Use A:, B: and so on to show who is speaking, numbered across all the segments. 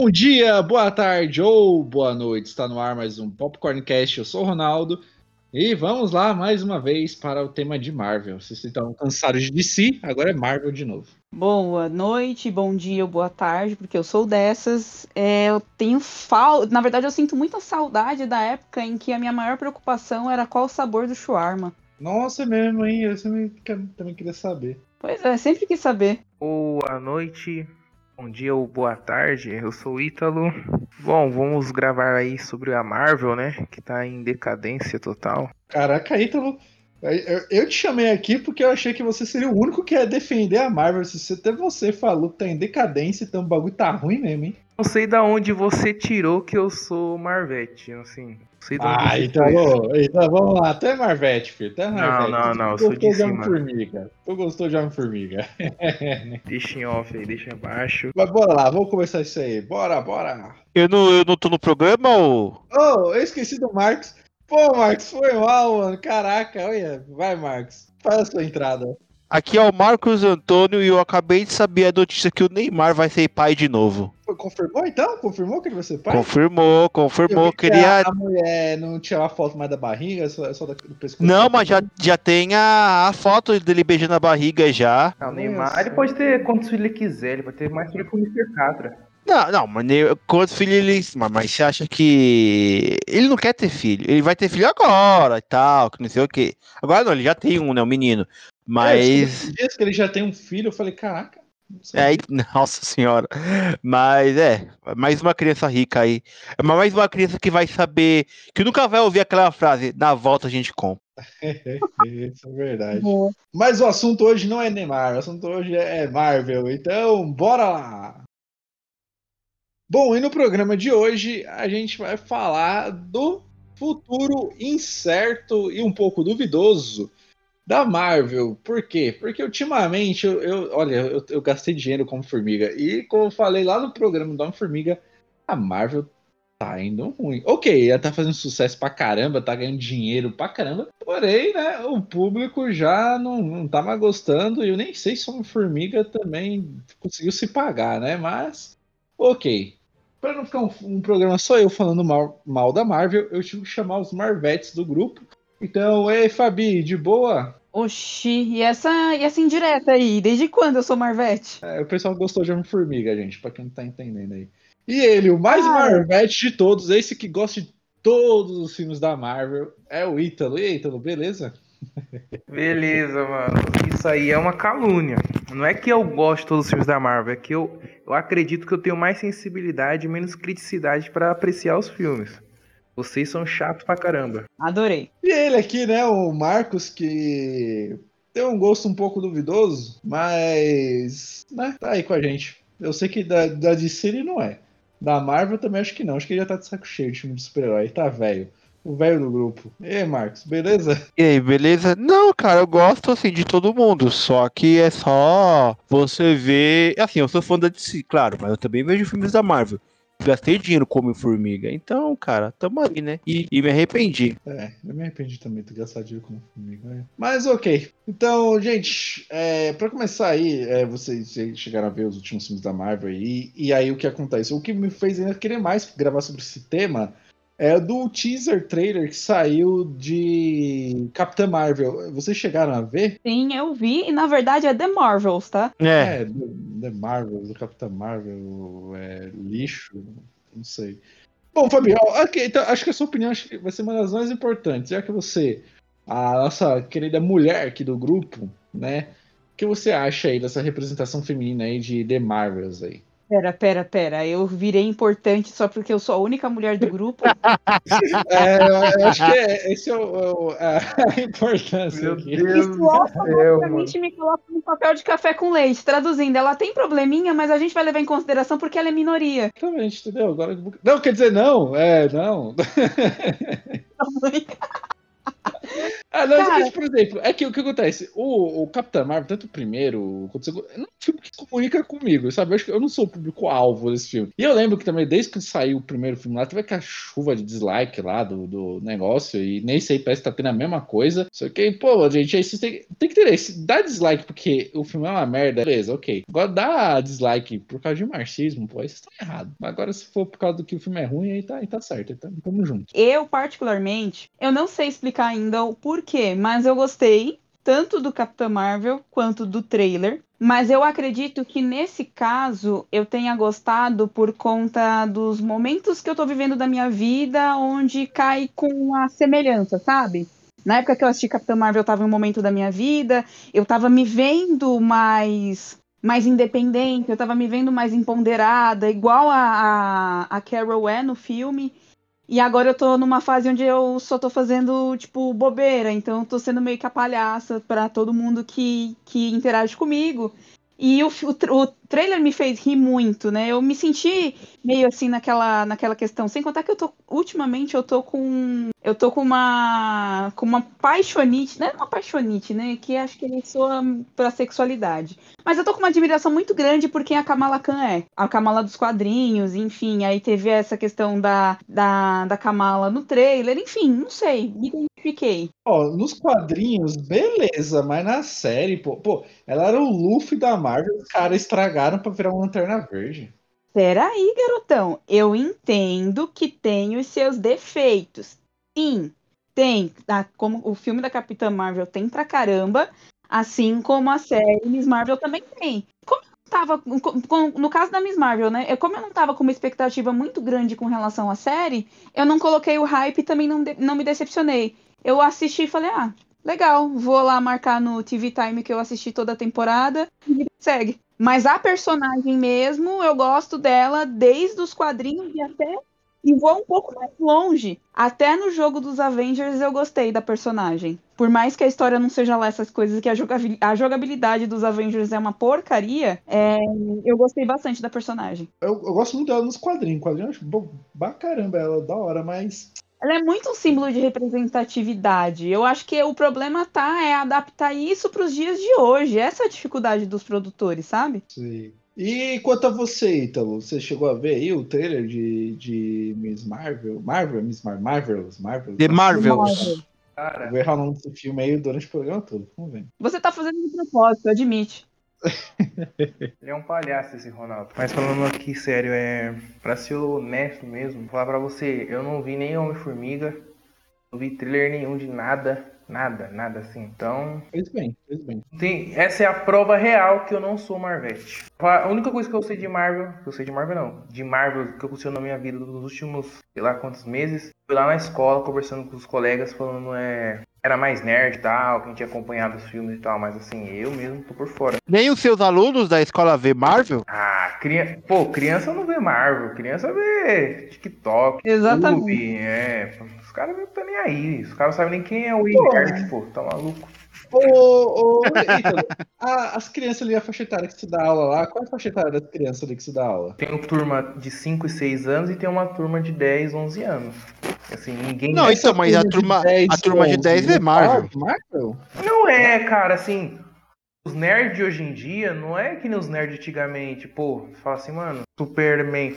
A: Bom dia, boa tarde ou boa noite. Está no ar mais um Popcorncast. Eu sou o Ronaldo. E vamos lá mais uma vez para o tema de Marvel. Vocês estão cansados de DC, agora é Marvel de novo.
B: Boa noite, bom dia ou boa tarde, porque eu sou dessas. É, eu tenho falta. Na verdade, eu sinto muita saudade da época em que a minha maior preocupação era qual o sabor do shawarma.
A: Nossa, é mesmo, hein? Eu também, também queria saber.
B: Pois é, sempre quis saber.
C: Boa noite, bom dia ou boa tarde. Eu sou o Ítalo. Bom, vamos gravar aí sobre a Marvel, né? Que tá em decadência total.
A: Caraca, Ítalo. Eu, te chamei aqui porque eu achei que você seria o único que ia defender a Marvel. Se até você falou que tá em decadência, então o bagulho tá ruim mesmo, hein?
C: Não sei da onde você tirou que eu sou Marvete, assim. Não sei onde
A: Ah, então, ô, então vamos lá. Até Marvete, filho. Até Marvete.
C: não, não, eu
A: Tu
C: sou de
A: gostou de
C: cima.
A: Homem-Formiga. Tu gostou de Homem-Formiga.
C: Deixa em off aí, deixa abaixo.
A: Mas bora lá, vamos começar isso aí. Bora, bora.
D: Eu não, eu não tô no programa ou.
A: Oh, eu esqueci do Marcos. Pô, Marcos, foi mal, mano. Caraca, olha. Vai, Marcos. Faz a sua entrada.
D: Aqui é o Marcos Antônio e eu acabei de saber a notícia que o Neymar vai ser pai de novo.
A: Confirmou então? Confirmou que ele vai ser pai?
D: Confirmou, confirmou.
A: que
D: Queria.
A: a, mulher não tirou a foto mais da barriga, é só, é só do pescoço.
D: Não, mas já, já tem a, a foto dele beijando a barriga já.
C: Ah, o Neymar, ele pode ter quantos filhos ele quiser, ele pode ter mais filho que o Mr. Catra.
D: Não, não, mas quantos filhos ele. Mas, mas você acha que. Ele não quer ter filho. Ele vai ter filho agora e tal, que não sei o quê. Agora não, ele já tem um, né? Um menino.
A: É,
D: Mas.
A: esses dias que ele já tem um filho, eu falei, caraca. não sei.
D: É, nossa senhora. Mas é, mais uma criança rica aí. É mais uma criança que vai saber, que nunca vai ouvir aquela frase, na volta a gente compra.
A: Isso é verdade. Mas o assunto hoje não é Neymar, o assunto hoje é Marvel. Então, bora lá! Bom, e no programa de hoje a gente vai falar do futuro incerto e um pouco duvidoso da Marvel. Por quê? Porque ultimamente eu, eu- olha, eu, eu gastei dinheiro como formiga. E como eu falei lá no programa do Homem-Formiga, a Marvel tá indo ruim. Ok, ela tá fazendo sucesso pra caramba, tá ganhando dinheiro pra caramba. Porém, né, o público já não, não tá mais gostando. E eu nem sei se Homem-Formiga também conseguiu se pagar, né? Mas, ok. Pra não ficar um, um programa só eu falando mal, mal da Marvel, eu tive que chamar os Marvetes do grupo. Então, ei, Fabi, de boa?
B: Oxi, e essa, e essa indireta aí? Desde quando eu sou Marvete?
A: É, o pessoal gostou de Homem-Formiga, gente, pra quem não tá entendendo aí. E ele, o mais
B: Ah.
A: Marvete de todos, esse que gosta de todos os filmes da Marvel, é o Ítalo. E aí, Ítalo, beleza?
C: Beleza, mano. Isso aí é uma calúnia. Não é que eu gosto de todos os filmes da Marvel, é que eu, eu acredito que eu tenho mais sensibilidade e menos criticidade pra apreciar os filmes. Vocês são chatos pra caramba.
B: Adorei.
A: E ele aqui, né, o Marcos, que tem um gosto um pouco duvidoso, mas, né, tá aí com a gente. Eu sei que da, da DC ele não é. Da Marvel também acho que não. Acho que ele já tá de saco cheio de filme de super-herói. Tá velho. O velho do grupo. E aí, Marcos, beleza?
D: E aí, beleza? Não, cara, eu gosto assim de todo mundo, só que é só você ver. Assim, eu sou fã da DC, claro, mas eu também vejo filmes da Marvel. Gastei dinheiro como formiga, então, cara, tamo aí, né? E, e me arrependi.
A: É, eu me arrependi também de gastar dinheiro com comigo. né? Mas ok. Então, gente, é, para começar aí, é, vocês chegaram a ver os últimos filmes da Marvel aí, e aí o que acontece? O que me fez ainda querer mais gravar sobre esse tema é do teaser trailer que saiu de Capitã Marvel. Vocês chegaram a ver?
B: Sim, eu vi, e na verdade é The Marvels, tá?
D: É,
A: É, The Marvel, do Capitã Marvel, é, lixo, não sei. Bom, Fabião, ok, então acho que a sua opinião acho que vai ser uma das mais importantes, já que você, a nossa querida mulher aqui do grupo, né? O que você acha aí dessa representação feminina aí de The Marvels aí?
B: Pera, pera, pera. Eu virei importante só porque eu sou a única mulher do grupo.
A: É, eu acho que é, esse é o, é o- a importância
C: Meu
A: aqui.
C: Deus
B: Isso automaticamente me coloca no papel de café com leite. Traduzindo, ela tem probleminha, mas a gente vai levar em consideração porque ela é minoria.
A: Exatamente, entendeu? Agora, não, quer dizer, não, é, não. Ah, não,
B: Cara-
A: mas, por exemplo, é que o que acontece? O, o Capitão Marvel, tanto o primeiro quanto o segundo, é um filme que se comunica comigo, sabe? Eu acho que eu não sou o público-alvo desse filme. E eu lembro que também, desde que saiu o primeiro filme lá, teve aquela chuva de dislike lá do, do negócio, e nem sei, parece que tá tendo a mesma coisa. Só que, pô, gente, aí vocês têm, tem que ter esse. Dá dislike porque o filme é uma merda, beleza, ok. Agora dá dislike por causa de marxismo, pô, aí vocês estão errados. Agora, se for por causa do que o filme é ruim, aí tá, aí tá certo, aí tá, tamo junto.
B: Eu, particularmente, eu não sei explicar ainda o porquê, mas eu gostei tanto do Capitã Marvel quanto do trailer. Mas eu acredito que nesse caso eu tenha gostado por conta dos momentos que eu tô vivendo da minha vida onde cai com a semelhança, sabe? Na época que eu assisti Capitã Marvel, eu tava em um momento da minha vida, eu tava me vendo mais mais independente, eu tava me vendo mais empoderada, igual a, a, a Carol é no filme. E agora eu tô numa fase onde eu só tô fazendo, tipo, bobeira. Então eu tô sendo meio que a palhaça pra todo mundo que, que interage comigo. E o, o, o trailer me fez rir muito, né? Eu me senti meio assim naquela, naquela questão. Sem contar que eu tô. Ultimamente eu tô com. Eu tô com uma. com uma paixonite. Não é uma paixonite, né? Que acho que ele soa pra sexualidade. Mas eu tô com uma admiração muito grande por quem a Kamala Khan é. A Kamala dos quadrinhos, enfim. Aí teve essa questão da, da, da Kamala no trailer. Enfim, não sei. Me identifiquei.
A: Ó, nos quadrinhos, beleza, mas na série, pô, pô, ela era o Luffy da Marvel, os caras estragaram pra virar uma lanterna verde.
B: Peraí, garotão. Eu entendo que tem os seus defeitos. Sim, tem. Tá? Como o filme da Capitã Marvel tem pra caramba, assim como a série Miss Marvel também tem. Como eu tava. No caso da Miss Marvel, né? Como eu não tava com uma expectativa muito grande com relação à série, eu não coloquei o hype e também não, não me decepcionei. Eu assisti e falei, ah, legal, vou lá marcar no TV Time que eu assisti toda a temporada e segue. Mas a personagem mesmo, eu gosto dela desde os quadrinhos e até. E vou um pouco mais longe. Até no jogo dos Avengers eu gostei da personagem. Por mais que a história não seja lá essas coisas, que a, jogabil- a jogabilidade dos Avengers é uma porcaria, é, eu gostei bastante da personagem.
A: Eu, eu gosto muito dela nos quadrinhos. Quadrinhos eu acho bom, pra caramba ela, da hora, mas.
B: Ela é muito um símbolo de representatividade. Eu acho que o problema tá é adaptar isso para os dias de hoje. Essa é a dificuldade dos produtores, sabe?
A: Sei. E quanto a você, Ítalo, você chegou a ver aí o trailer de, de Miss Marvel? Marvel? Miss Mar Marvels? Marvel?
D: The Marvels.
A: Eu
C: Cara,
A: vou errar o nome desse filme aí durante o programa todo. Vamos ver.
B: Você tá fazendo de propósito, admite.
C: ele é um palhaço esse Ronaldo. Mas falando aqui sério, é. Pra ser honesto mesmo, vou falar pra você, eu não vi nem Homem-Formiga, não vi trailer nenhum de nada. Nada, nada assim. Então,
A: Fez bem, fez bem.
C: Tem, essa é a prova real que eu não sou Marvete. A única coisa que eu sei de Marvel, que eu sei de Marvel não, de Marvel que aconteceu na minha vida nos últimos, sei lá quantos meses, fui lá na escola conversando com os colegas, falando é. Era mais nerd e tal, quem tinha acompanhado os filmes e tal, mas assim, eu mesmo tô por fora.
D: Nem os seus alunos da escola vê Marvel?
C: Ah, criança. Pô, criança não vê Marvel, criança vê TikTok,
B: Exatamente.
C: YouTube, é. Os caras não estão nem aí. Os caras não sabem nem quem é o
A: Pô.
C: Nerd, pô, tá maluco.
A: Ô, ô, Ítalo, a- as crianças ali, a faixa etária que se dá aula lá, qual é a faixa etária das crianças ali que se dá aula?
C: Tem uma turma de 5 e 6 anos e tem uma turma de 10, 11 anos. Assim, ninguém.
D: Não, então, mas a turma, a turma de 10 é Marvel.
A: Marvel?
C: Não é, cara, assim. Os nerds de hoje em dia não é que nem os nerds antigamente. Pô, você fala assim, mano, Superman.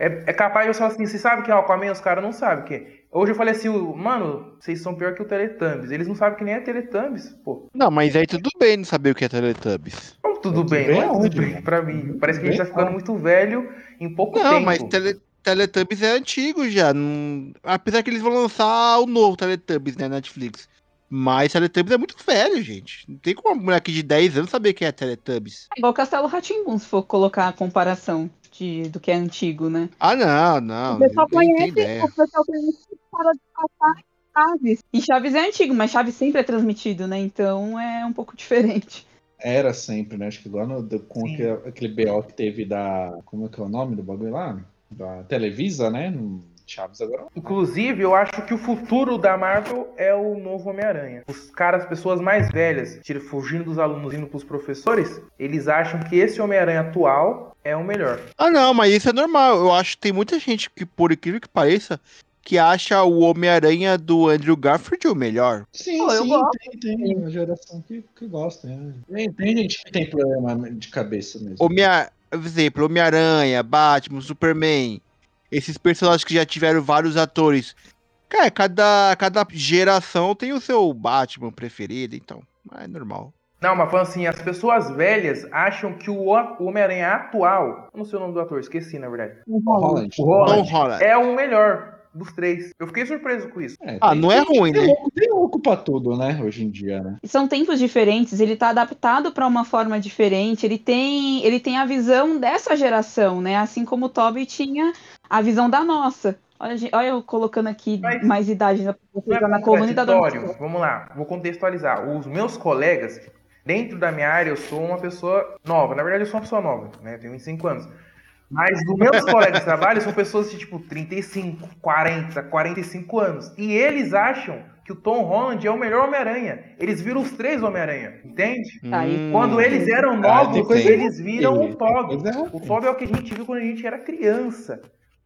C: É, é capaz de você falar assim, você sabe que é Aquaman? Os caras não sabem o que é. Hoje eu falei assim, mano, vocês são pior que o Teletubbies. Eles não sabem que nem é Teletubbies, pô.
D: Não, mas aí tudo bem não saber o que é Teletubbies.
C: Como tudo
A: Tudo
C: bem,
A: bem
C: não é tudo bem pra mim. Parece que a gente tá ficando muito velho em pouco
D: Não,
C: tempo.
D: mas tele, Teletubbies é antigo já. não- Apesar que eles vão lançar o novo Teletubbies, né, Netflix. Mas Teletubbies é muito velho, gente. Não tem como uma moleque de 10 anos saber o que é Teletubbies.
B: É igual Castelo Ratimbun, se for colocar a comparação de, do que é antigo, né?
D: Ah, não, não.
B: o pessoal conhece, o pessoal conhece para de passar Chaves. E Chaves é antigo, mas Chaves sempre é transmitido, né? Então é um pouco diferente.
A: Era sempre, né? Acho que igual no, com
C: Sim.
A: aquele BO que teve da. Como é que é o nome do bagulho lá? Da Televisa, né? No Chaves agora.
C: Inclusive, eu acho que o futuro da Marvel é o novo Homem-Aranha. Os caras, pessoas mais velhas, tira- fugindo dos alunos indo pros professores, eles acham que esse Homem-Aranha atual é o melhor.
D: Ah, não, mas isso é normal. Eu acho que tem muita gente que, por incrível que pareça, que acha o Homem-Aranha do Andrew Garfield o melhor.
A: Sim,
B: Pô, eu
A: sim, tem, tem uma geração que, que gosta. né? Tem, tem gente que tem problema de cabeça mesmo.
D: Homem exemplo, Homem-Aranha, Batman, Superman, esses personagens que já tiveram vários atores. Cara, cada, cada geração tem o seu Batman preferido, então é normal.
C: Não, mas falando assim, as pessoas velhas acham que o o Homem-Aranha atual, eu não sei o nome do ator, esqueci na verdade,
A: Holland.
C: o Holland,
D: Holland.
C: é o melhor dos três. Eu fiquei surpreso com isso.
A: É,
D: Ah,
A: tem-
D: não é ruim,
A: tem
D: né?
A: louco- Tem louco pra tudo, né? Hoje em dia, né?
B: São tempos diferentes, ele tá adaptado para uma forma diferente, ele tem, ele tem a visão dessa geração, né? Assim como o Toby tinha a visão da nossa. Olha, gente- olha eu colocando aqui
C: Mas-
B: mais idade na,
C: Não é
B: na da
C: contraditório. Vamos lá, vou contextualizar. Os meus colegas, dentro da minha área, eu sou uma pessoa nova. Na verdade, eu sou uma pessoa nova, né? Eu tenho 25 anos. Mas os meus colegas de trabalho são pessoas de tipo 35, 40, 45 anos. E eles acham que o Tom Holland é o melhor Homem-Aranha. Eles viram os três Homem-Aranha, entende?
D: Hum.
C: Quando eles eram novos, eles viram
A: ruim,
C: o Toby.
A: ruim.
C: O Toby é o que a gente viu quando a gente era criança.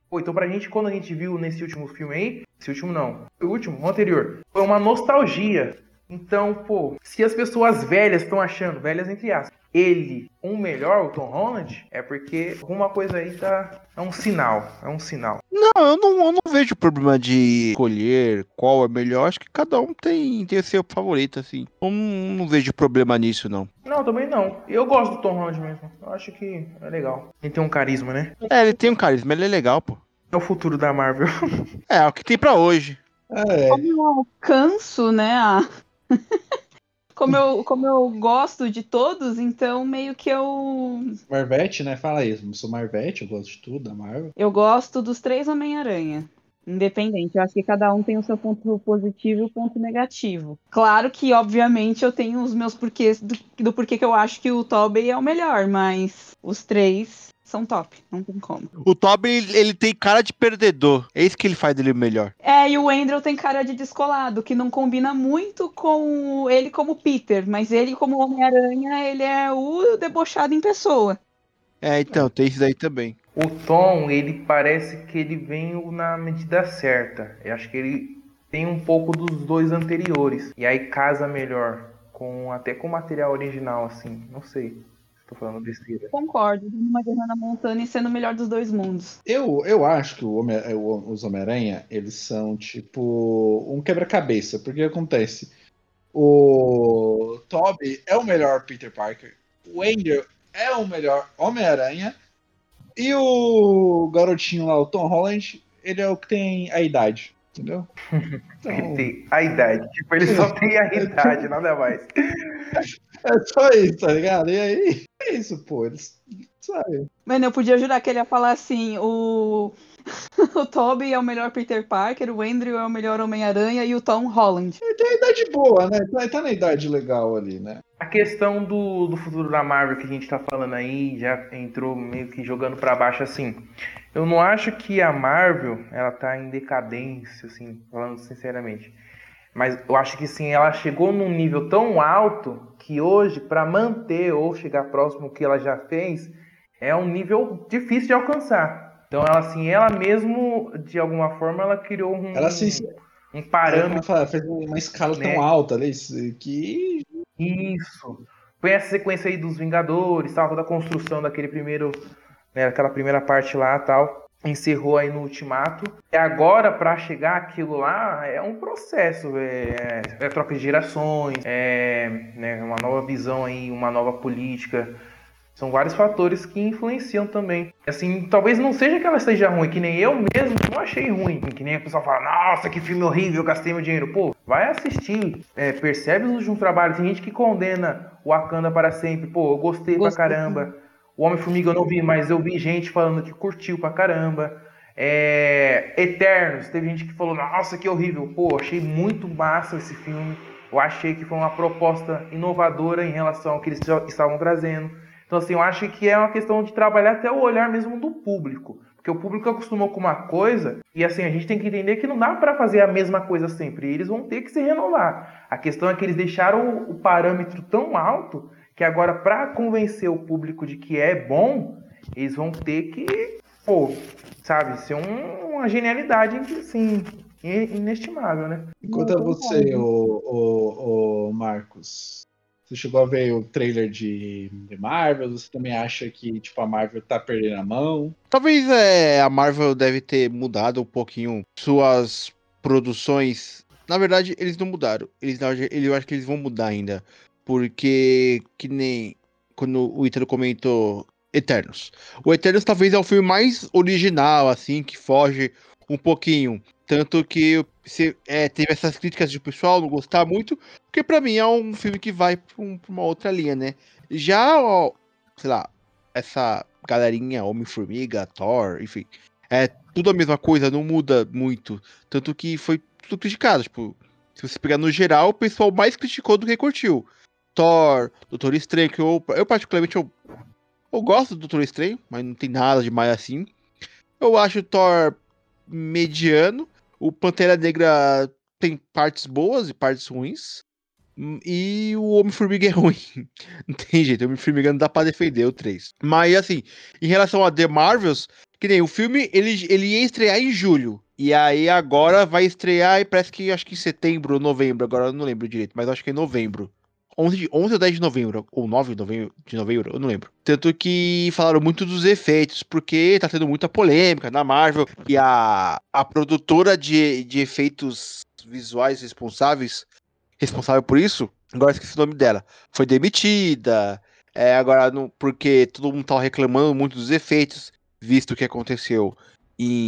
C: Pô, então pra gente, quando a gente viu nesse último filme aí, esse último não, o último, o anterior, foi uma nostalgia. Então, pô, se as pessoas velhas estão achando, velhas entre aspas, ele um melhor, o Tom Holland, é porque alguma coisa aí tá. É um sinal. É um sinal.
D: Não, eu não, eu não vejo problema de escolher qual é melhor. Acho que cada um tem, tem seu favorito, assim. Eu não, não vejo problema nisso, não.
C: Não, também não. Eu gosto do Tom Holland mesmo. Eu acho que é legal. Ele tem um carisma, né?
D: É, ele tem um carisma, ele é legal, pô.
C: É o futuro da Marvel.
D: É, é o que tem pra hoje.
A: É,
B: Como eu alcanço, né? a- como, eu, como eu gosto de todos, então meio que eu.
A: Marvete, né? Fala isso. Eu sou Marvete, eu gosto de tudo da Marvel.
B: Eu gosto dos três Homem-Aranha. Independente, eu acho que cada um tem o seu ponto positivo e o ponto negativo. Claro que, obviamente, eu tenho os meus porquês do, do porquê que eu acho que o Tobey é o melhor, mas os três são top, não tem como.
D: O Toby, ele, ele tem cara de perdedor. É isso que ele faz dele melhor.
B: É, e o Andrew tem cara de descolado, que não combina muito com ele como Peter, mas ele como Homem-Aranha, ele é o debochado em pessoa.
D: É, então, tem isso aí também.
C: O Tom, ele parece que ele vem na medida certa. Eu acho que ele tem um pouco dos dois anteriores. E aí casa melhor. Com, até com o material original, assim. Não sei. Tô falando besteira.
B: Concordo, uma guerra na montanha e sendo o melhor dos dois mundos.
A: Eu, eu acho que o Homem- é, os Homem-Aranha, eles são tipo um quebra-cabeça. Porque acontece? O Toby é o melhor Peter Parker. O Andrew é o melhor Homem-Aranha. E o garotinho lá, o Tom Holland, ele é o que tem a idade. Entendeu?
C: Ele
A: Então,
C: tem a idade. Tipo, ele só tem a idade, nada mais.
A: é só isso, tá ligado? E aí, isso, pô. Eles, sabe?
B: Mano, eu podia jurar que ele ia falar assim: o, o Toby é o melhor Peter Parker, o Andrew é o melhor Homem-Aranha e o Tom Holland.
A: Ele tem a idade boa, né? Tá, tá na idade legal ali, né?
C: A questão do, do futuro da Marvel que a gente tá falando aí já entrou meio que jogando pra baixo assim. Eu não acho que a Marvel ela tá em decadência, assim, falando sinceramente. Mas eu acho que sim, ela chegou num nível tão alto que hoje, para manter ou chegar próximo do que ela já fez, é um nível difícil de alcançar. Então ela assim, ela mesmo, de alguma forma, ela criou um,
A: Ela se-
C: um parâmetro.
A: Ela fez uma escala
C: Né?
A: tão alta ali que.
C: Isso. Foi essa sequência aí dos Vingadores, tal, toda a construção daquele primeiro, né, aquela primeira parte lá, tal, encerrou aí no Ultimato. E agora para chegar aquilo lá é um processo, é, é troca de gerações, é né, uma nova visão aí, uma nova política. São vários fatores que influenciam também. Assim, talvez não seja que ela seja ruim, que nem eu mesmo não achei ruim. Que nem a pessoa fala, nossa, que filme horrível, eu gastei meu dinheiro. Pô, vai assistir, é, percebe os últimos trabalhos. Tem gente que condena o Wakanda para sempre. Pô, eu gostei
B: Gostei.
C: pra caramba. O Homem-Formiga eu não vi, mas eu vi gente falando que curtiu pra caramba. É, Eternos, teve gente que falou, nossa, que horrível. Pô, achei muito massa esse filme. Eu achei que foi uma proposta inovadora em relação ao que eles estavam trazendo. Então, assim, eu acho que é uma questão de trabalhar até o olhar mesmo do público. Porque o público acostumou com uma coisa e, assim, a gente tem que entender que não dá para fazer a mesma coisa sempre. Eles vão ter que se renovar. A questão é que eles deixaram o parâmetro tão alto que agora, para convencer o público de que é bom, eles vão ter que pô, sabe, ser um, uma genialidade, assim, inestimável, né?
A: Enquanto a você, o, o, o Marcos, você chegou a ver o trailer de, de, Marvel? Você também acha que tipo, a Marvel tá perdendo a mão?
D: Talvez é, a Marvel deve ter mudado um pouquinho suas produções. Na verdade, eles não mudaram. Eles, eu acho que eles vão mudar ainda. Porque, que nem quando o Ítalo comentou Eternos. O Eternos talvez é o filme mais original, assim, que foge um pouquinho. Tanto que você, é, teve essas críticas de pessoal não gostar muito, porque para mim é um filme que vai pra, um, pra uma outra linha, né? Já, ó, sei lá, essa galerinha, Homem-Formiga, Thor, enfim, é tudo a mesma coisa, não muda muito. Tanto que foi tudo criticado, tipo, se você pegar no geral, o pessoal mais criticou do que curtiu. Thor, Doutor Estranho, que eu, eu particularmente eu eu gosto do Doutor Estranho, mas não tem nada demais assim. Eu acho o Thor mediano. O Pantera Negra tem partes boas e partes ruins. E o Homem-Formiga é ruim. Não tem jeito, o Homem-Formiga não dá pra defender o 3. Mas assim, em relação a The Marvels, que nem o filme, ele, ele ia estrear em julho. E aí agora vai estrear, e parece que acho que em setembro ou novembro, agora eu não lembro direito, mas acho que é novembro. 11, de, 11 ou 10 de novembro, ou 9 de novembro, de novembro, eu não lembro. Tanto que falaram muito dos efeitos, porque tá tendo muita polêmica na Marvel, e a, a produtora de, de efeitos visuais responsáveis, responsável por isso, agora esqueci o nome dela, foi demitida, é, agora não, porque todo mundo tava reclamando muito dos efeitos, visto o que aconteceu em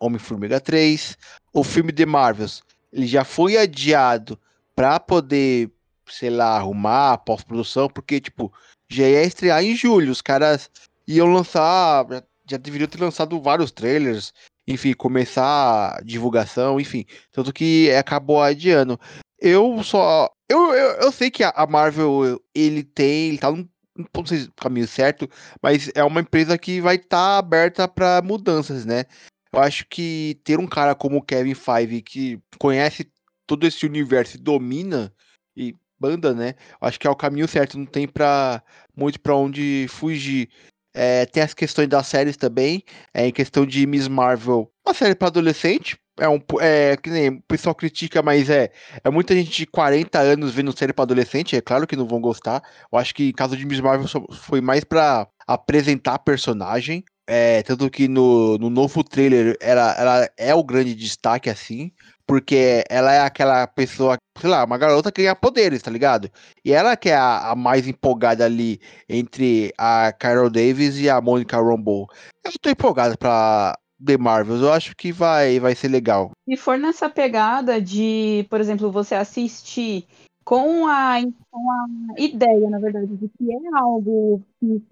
D: Homem-Formiga 3, o filme de Marvels, ele já foi adiado para poder sei lá, arrumar pós-produção, porque, tipo, já ia estrear em julho, os caras iam lançar, já, já deveriam ter lançado vários trailers, enfim, começar divulgação, enfim, tanto que acabou adiando. Eu só. Eu, eu, eu sei que a Marvel, ele tem. Ele tá num, não sei caminho certo, mas é uma empresa que vai estar tá aberta para mudanças, né? Eu acho que ter um cara como o Kevin Feige que conhece todo esse universo e domina, e banda, né? Acho que é o caminho certo, não tem pra, muito para onde fugir. É, tem as questões das séries também, é, em questão de Miss Marvel, uma série para adolescente, é um é que nem o pessoal critica, mas é é muita gente de 40 anos vendo série para adolescente, é claro que não vão gostar. Eu acho que em caso de Miss Marvel foi mais para apresentar a personagem, é, tanto que no, no novo trailer ela, ela é o grande destaque assim porque ela é aquela pessoa, sei lá, uma garota que ganha poderes, tá ligado? E ela que é a, a mais empolgada ali entre a Carol Davis e a Monica Rambeau. Eu tô empolgado pra The Marvels, eu acho que vai, vai ser legal.
B: Se for nessa pegada de, por exemplo, você assistir com a, com a ideia, na verdade, de que é algo que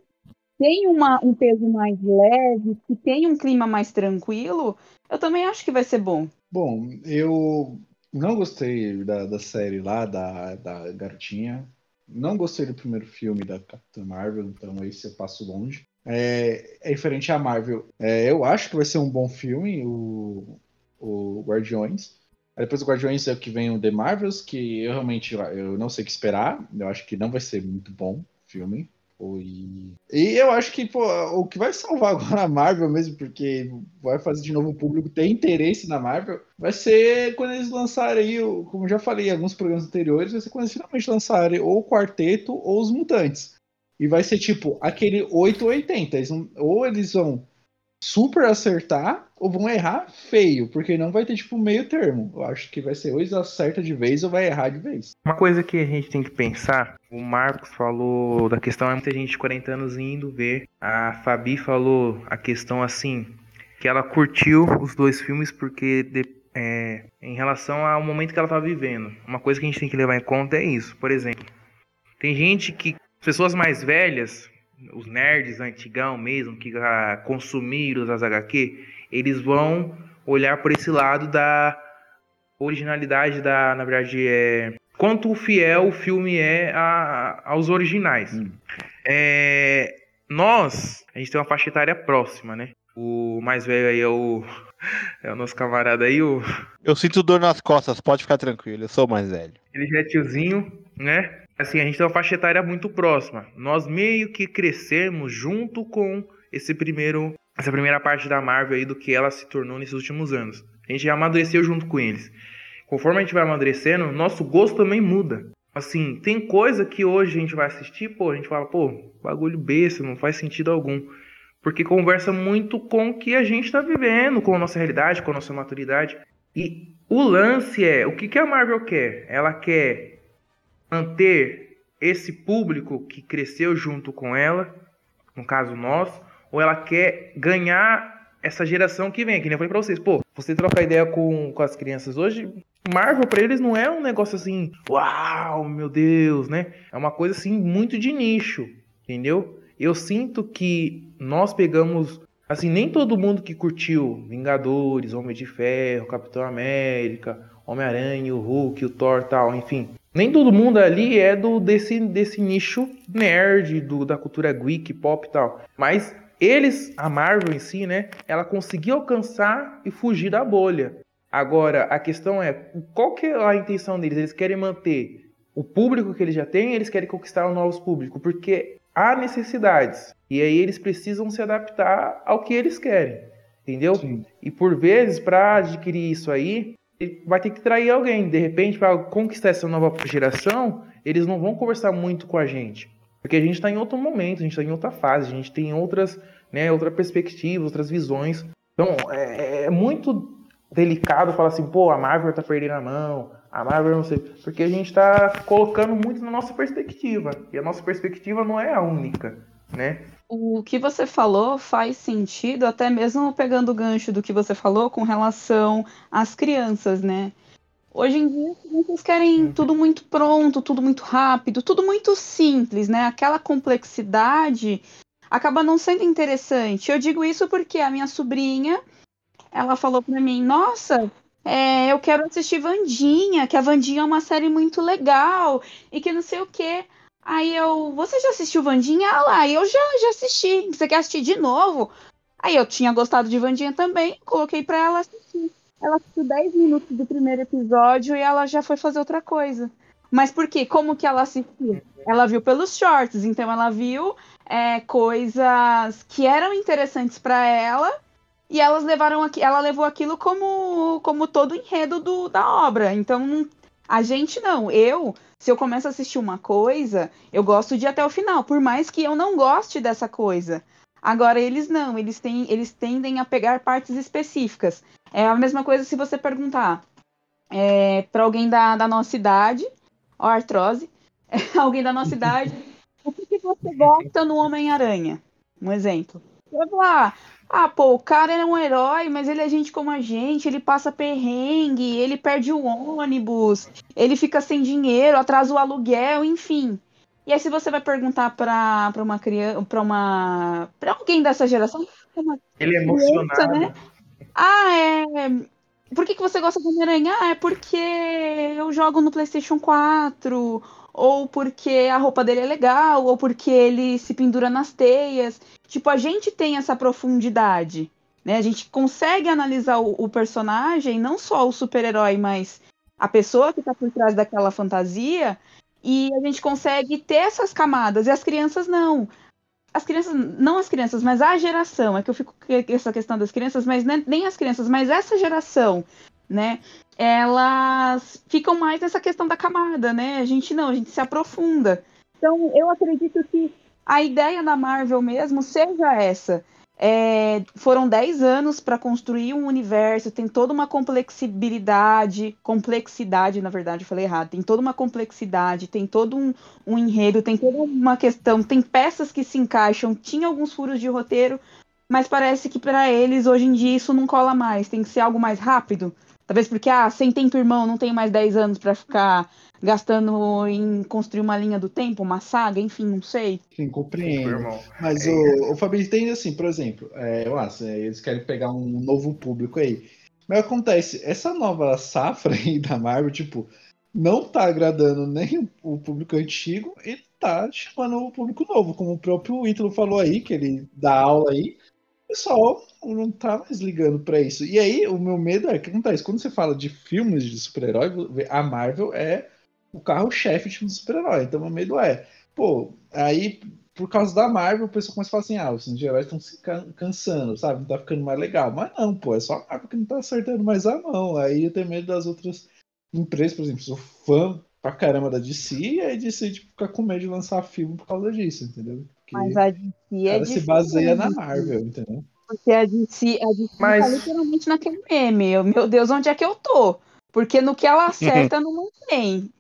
B: tem uma, um peso mais leve, que tem um clima mais tranquilo, eu também acho que vai ser bom.
A: Bom, eu não gostei da, da série lá, da, da garotinha. Não gostei do primeiro filme da Capitã Marvel, então esse eu passo longe. É, é diferente a Marvel. É, eu acho que vai ser um bom filme, o, o Guardiões. depois do Guardiões é o que vem o The Marvels, que eu realmente eu não sei o que esperar. Eu acho que não vai ser muito bom o filme. E, eu acho que pô, o que vai salvar agora a Marvel mesmo, porque vai fazer de novo o público ter interesse na Marvel, vai ser quando eles lançarem, como já falei em alguns programas anteriores, vai ser quando eles finalmente lançarem ou o Quarteto ou os Mutantes. E vai ser tipo aquele 880. Eles ou eles vão super acertar ou vão errar feio, porque não vai ter tipo meio termo. Eu acho que vai ser ou acerta de vez ou vai errar de vez.
C: Uma coisa que a gente tem que pensar, o Marcos falou da questão é muita gente de 40 anos indo ver. A Fabi falou a questão assim, que ela curtiu os dois filmes porque de, é, em relação ao momento que ela tá vivendo. Uma coisa que a gente tem que levar em conta é isso. Por exemplo, tem gente que pessoas mais velhas os nerds antigão mesmo, que ah, consumiram as HQ, eles vão olhar por esse lado da originalidade da, na verdade, é quanto fiel o filme é a, aos originais. Hum. É, nós, a gente tem uma faixa etária próxima, né? O mais velho aí é o, é o nosso camarada aí, o...
D: Eu sinto dor nas costas, pode ficar tranquilo, eu sou mais velho.
C: Ele já é tiozinho, né? Assim, a gente tem uma faixa etária muito próxima. Nós meio que crescemos junto com esse primeiro essa primeira parte da Marvel aí do que ela se tornou nesses últimos anos. A gente amadureceu junto com eles. Conforme a gente vai amadurecendo, nosso gosto também muda. Assim, tem coisa que hoje a gente vai assistir, pô, a gente fala, pô, bagulho besta, não faz sentido algum. Porque conversa muito com o que a gente está vivendo, com a nossa realidade, com a nossa maturidade. E o lance é, o que, que a Marvel quer? Ela quer manter esse público que cresceu junto com ela, no caso nós, ou ela quer ganhar essa geração que vem, que nem eu falei pra vocês, pô, você trocar ideia com, com as crianças hoje, Marvel para eles não é um negócio assim, uau, meu Deus, né? É uma coisa assim muito de nicho, entendeu? Eu sinto que nós pegamos, assim, nem todo mundo que curtiu Vingadores, Homem de Ferro, Capitão América, Homem-Aranha, o Hulk, o Thor, tal, enfim. Nem todo mundo ali é do desse, desse nicho nerd, do, da cultura geek, pop e tal. Mas eles, a Marvel em si, né, ela conseguiu alcançar e fugir da bolha. Agora, a questão é, qual que é a intenção deles? Eles querem manter o público que eles já têm, eles querem conquistar novos públicos, porque há necessidades. E aí eles precisam se adaptar ao que eles querem, entendeu? Sim. E por vezes, para adquirir isso aí, vai ter que trair alguém. De repente, para conquistar essa nova geração, eles não vão conversar muito com a gente. Porque a gente está em outro momento, a gente está em outra fase, a gente tem outras, né, outra perspectiva, outras visões. Então, é, é muito delicado falar assim, pô, a Marvel tá perdendo a mão, a Marvel não sei. Porque a gente está colocando muito na nossa perspectiva. E a nossa perspectiva não é a única, né?
B: O que você falou faz sentido, até mesmo pegando o gancho do que você falou com relação às crianças, né? Hoje em dia, vocês querem uhum. tudo muito pronto, tudo muito rápido, tudo muito simples, né? Aquela complexidade acaba não sendo interessante. Eu digo isso porque a minha sobrinha, ela falou para mim, nossa, é, eu quero assistir Vandinha, que a Vandinha é uma série muito legal e que não sei o quê. Aí eu, você já assistiu Vandinha? Ah lá, eu já, já assisti. Você quer assistir de novo? Aí eu tinha gostado de Vandinha também, coloquei para ela assistir. Ela assistiu 10 minutos do primeiro episódio e ela já foi fazer outra coisa. Mas por quê? Como que ela assistiu? Ela viu pelos shorts, então ela viu é, coisas que eram interessantes para ela e elas levaram aqui, ela levou aquilo como como todo o enredo do, da obra. Então a gente não, eu se eu começo a assistir uma coisa, eu gosto de ir até o final, por mais que eu não goste dessa coisa. Agora eles não, eles têm, eles tendem a pegar partes específicas. É a mesma coisa se você perguntar é, para alguém da, da nossa idade, ó, artrose, é, alguém da nossa idade, o que, que você gosta no Homem-Aranha? Um exemplo. Vai falar, ah, pô, o cara é um herói, mas ele é gente como a gente, ele passa perrengue, ele perde o ônibus, ele fica sem dinheiro, atrasa o aluguel, enfim. E aí, se você vai perguntar para uma criança, para uma. para alguém dessa geração.
C: Ele é emocionado. Né?
B: Ah, é. Por que, que você gosta do Homem-Aranha? Ah, é porque eu jogo no PlayStation 4, ou porque a roupa dele é legal, ou porque ele se pendura nas teias. Tipo, a gente tem essa profundidade, né? A gente consegue analisar o, o personagem, não só o super-herói, mas a pessoa que está por trás daquela fantasia, e a gente consegue ter essas camadas, e as crianças não as crianças, não as crianças, mas a geração, é que eu fico com essa questão das crianças, mas nem as crianças, mas essa geração, né? Elas ficam mais nessa questão da camada, né? A gente não, a gente se aprofunda. Então, eu acredito que a ideia da Marvel mesmo seja essa, é, foram 10 anos para construir um universo, tem toda uma complexibilidade, complexidade, na verdade, eu falei errado, tem toda uma complexidade, tem todo um, um enredo, tem toda uma questão, tem peças que se encaixam, tinha alguns furos de roteiro, mas parece que para eles, hoje em dia, isso não cola mais, tem que ser algo mais rápido. Talvez porque, ah, sem tempo irmão, não tem mais 10 anos para ficar gastando em construir uma linha do tempo, uma saga, enfim, não sei.
A: Sim, compreendo. Mas é. o, o Fabrício tem assim, por exemplo, é, eu acho, é, eles querem pegar um novo público aí. Mas acontece, essa nova safra aí da Marvel, tipo, não tá agradando nem o público antigo e tá chamando o público novo, como o próprio Ítalo falou aí, que ele dá aula aí pessoal não tá mais ligando para isso. E aí, o meu medo é que acontece, quando você fala de filmes de super-herói, a Marvel é o carro-chefe de de super-herói. Então, meu medo é, pô, aí por causa da Marvel, o pessoal começa a falar assim: ah, os heróis estão se cansando, sabe? Não tá ficando mais legal. Mas não, pô, é só a Marvel que não tá acertando mais a mão. Aí eu tenho medo das outras empresas, por exemplo, sou fã pra caramba da DC e aí DC tipo, fica com medo de lançar filme por causa disso, entendeu?
B: Porque Mas a DC é
A: se baseia na Marvel, entendeu?
B: Porque a DC, a DC Mas... tá literalmente naquele meme. Eu, meu Deus, onde é que eu tô? Porque no que ela acerta não mantém.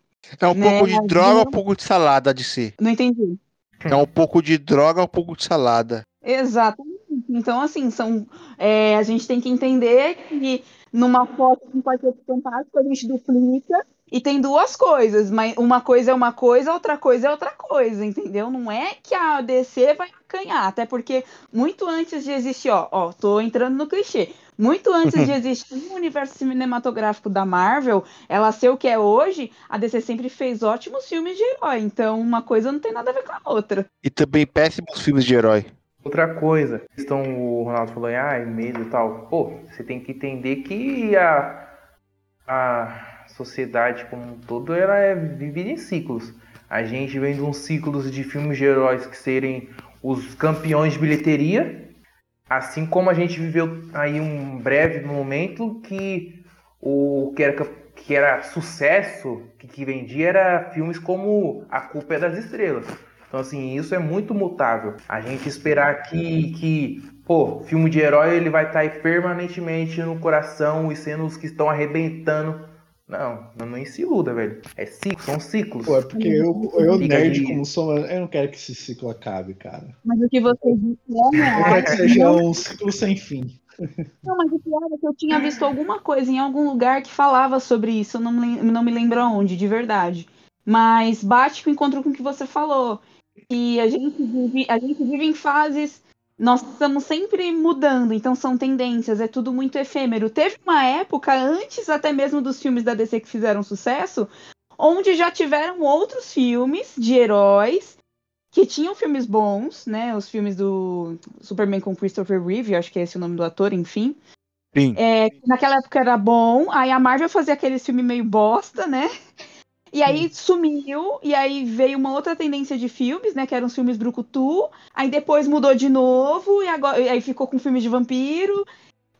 D: É um né? pouco de droga, um pouco de salada de si.
B: Não entendi.
D: É um pouco de droga, um pouco de salada.
B: Exatamente. Então, assim, são, é, a gente tem que entender que numa foto com Quarteto Fantástico a gente duplica e tem duas coisas, mas uma coisa é uma coisa, outra coisa é outra coisa, entendeu? Não é que a DC vai acanhar, até porque muito antes de existir, ó, ó, tô entrando no clichê. Muito antes de existir o universo cinematográfico da Marvel, ela ser o que é hoje, a DC sempre fez ótimos filmes de herói. Então, uma coisa não tem nada a ver com a outra.
D: E também péssimos filmes de herói.
C: Outra coisa, questão o Ronaldo falou, ah, medo e tal. Pô, você tem que entender que a, a sociedade como um todo ela é vivida em ciclos. A gente vem de uns ciclos de filmes de heróis que serem os campeões de bilheteria, Assim como a gente viveu aí um breve momento que o que era, que era sucesso, que, que vendia, era filmes como A Culpa é das Estrelas. Então, assim, isso é muito mutável. A gente esperar que, que pô, filme de herói ele vai estar tá aí permanentemente no coração e sendo os que estão arrebentando não, não, não se iluda, velho. É ciclo, são ciclos.
A: Pô, é porque eu, eu nerd de... como sou, eu não quero que esse ciclo acabe, cara.
B: Mas o que você disse
A: é Eu quero que seja um ciclo sem fim.
B: Não, mas o pior é que eu tinha visto alguma coisa em algum lugar que falava sobre isso, eu não me, não me lembro aonde, de verdade. Mas bate com o encontro com o que você falou. E a gente vive, a gente vive em fases nós estamos sempre mudando, então são tendências, é tudo muito efêmero. Teve uma época, antes até mesmo dos filmes da DC que fizeram sucesso, onde já tiveram outros filmes de heróis que tinham filmes bons, né? Os filmes do Superman com Christopher Reeve, acho que é esse o nome do ator, enfim.
D: Sim.
B: É, naquela época era bom, aí a Marvel fazia aquele filme meio bosta, né? E aí sumiu, e aí veio uma outra tendência de filmes, né? Que eram os filmes Brucutu. Aí depois mudou de novo, e agora e aí ficou com filmes de vampiro.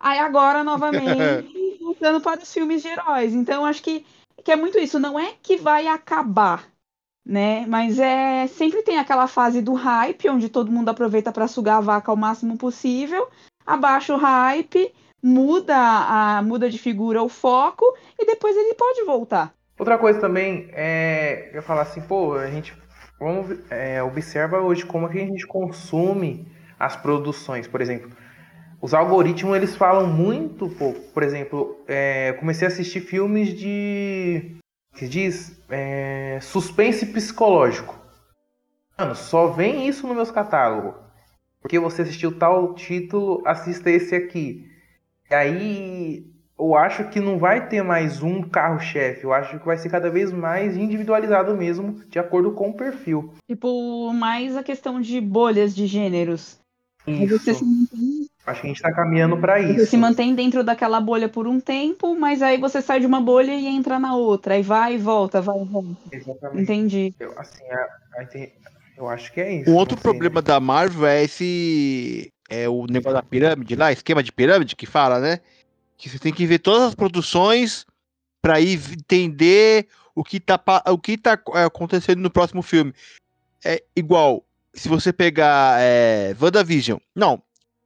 B: Aí agora, novamente, voltando para os filmes de heróis. Então, acho que, que é muito isso. Não é que vai acabar, né? Mas é sempre tem aquela fase do hype, onde todo mundo aproveita para sugar a vaca ao máximo possível. Abaixa o hype, muda a muda de figura o foco e depois ele pode voltar.
C: Outra coisa também é eu falar assim, pô, a gente vamos, é, observa hoje como que a gente consome as produções, por exemplo. Os algoritmos eles falam muito, pô, por exemplo, é, comecei a assistir filmes de que diz é, suspense psicológico. Mano, só vem isso no meus catálogos. Porque você assistiu tal título, assista esse aqui. E aí eu acho que não vai ter mais um carro-chefe. Eu acho que vai ser cada vez mais individualizado mesmo, de acordo com o perfil.
B: Tipo, mais a questão de bolhas de gêneros.
C: Isso. Mantém... Acho que a gente está caminhando para isso. Você
B: se mantém dentro daquela bolha por um tempo, mas aí você sai de uma bolha e entra na outra. Aí vai e volta, vai e volta. Exatamente. Entendi.
C: Eu, assim, eu acho que é isso.
D: Um outro problema né? da Marvel é esse. É o negócio da pirâmide lá, esquema de pirâmide que fala, né? Que você tem que ver todas as produções para ir entender o que tá, o que tá é, acontecendo no próximo filme. É igual, se você pegar é, WandaVision. Não,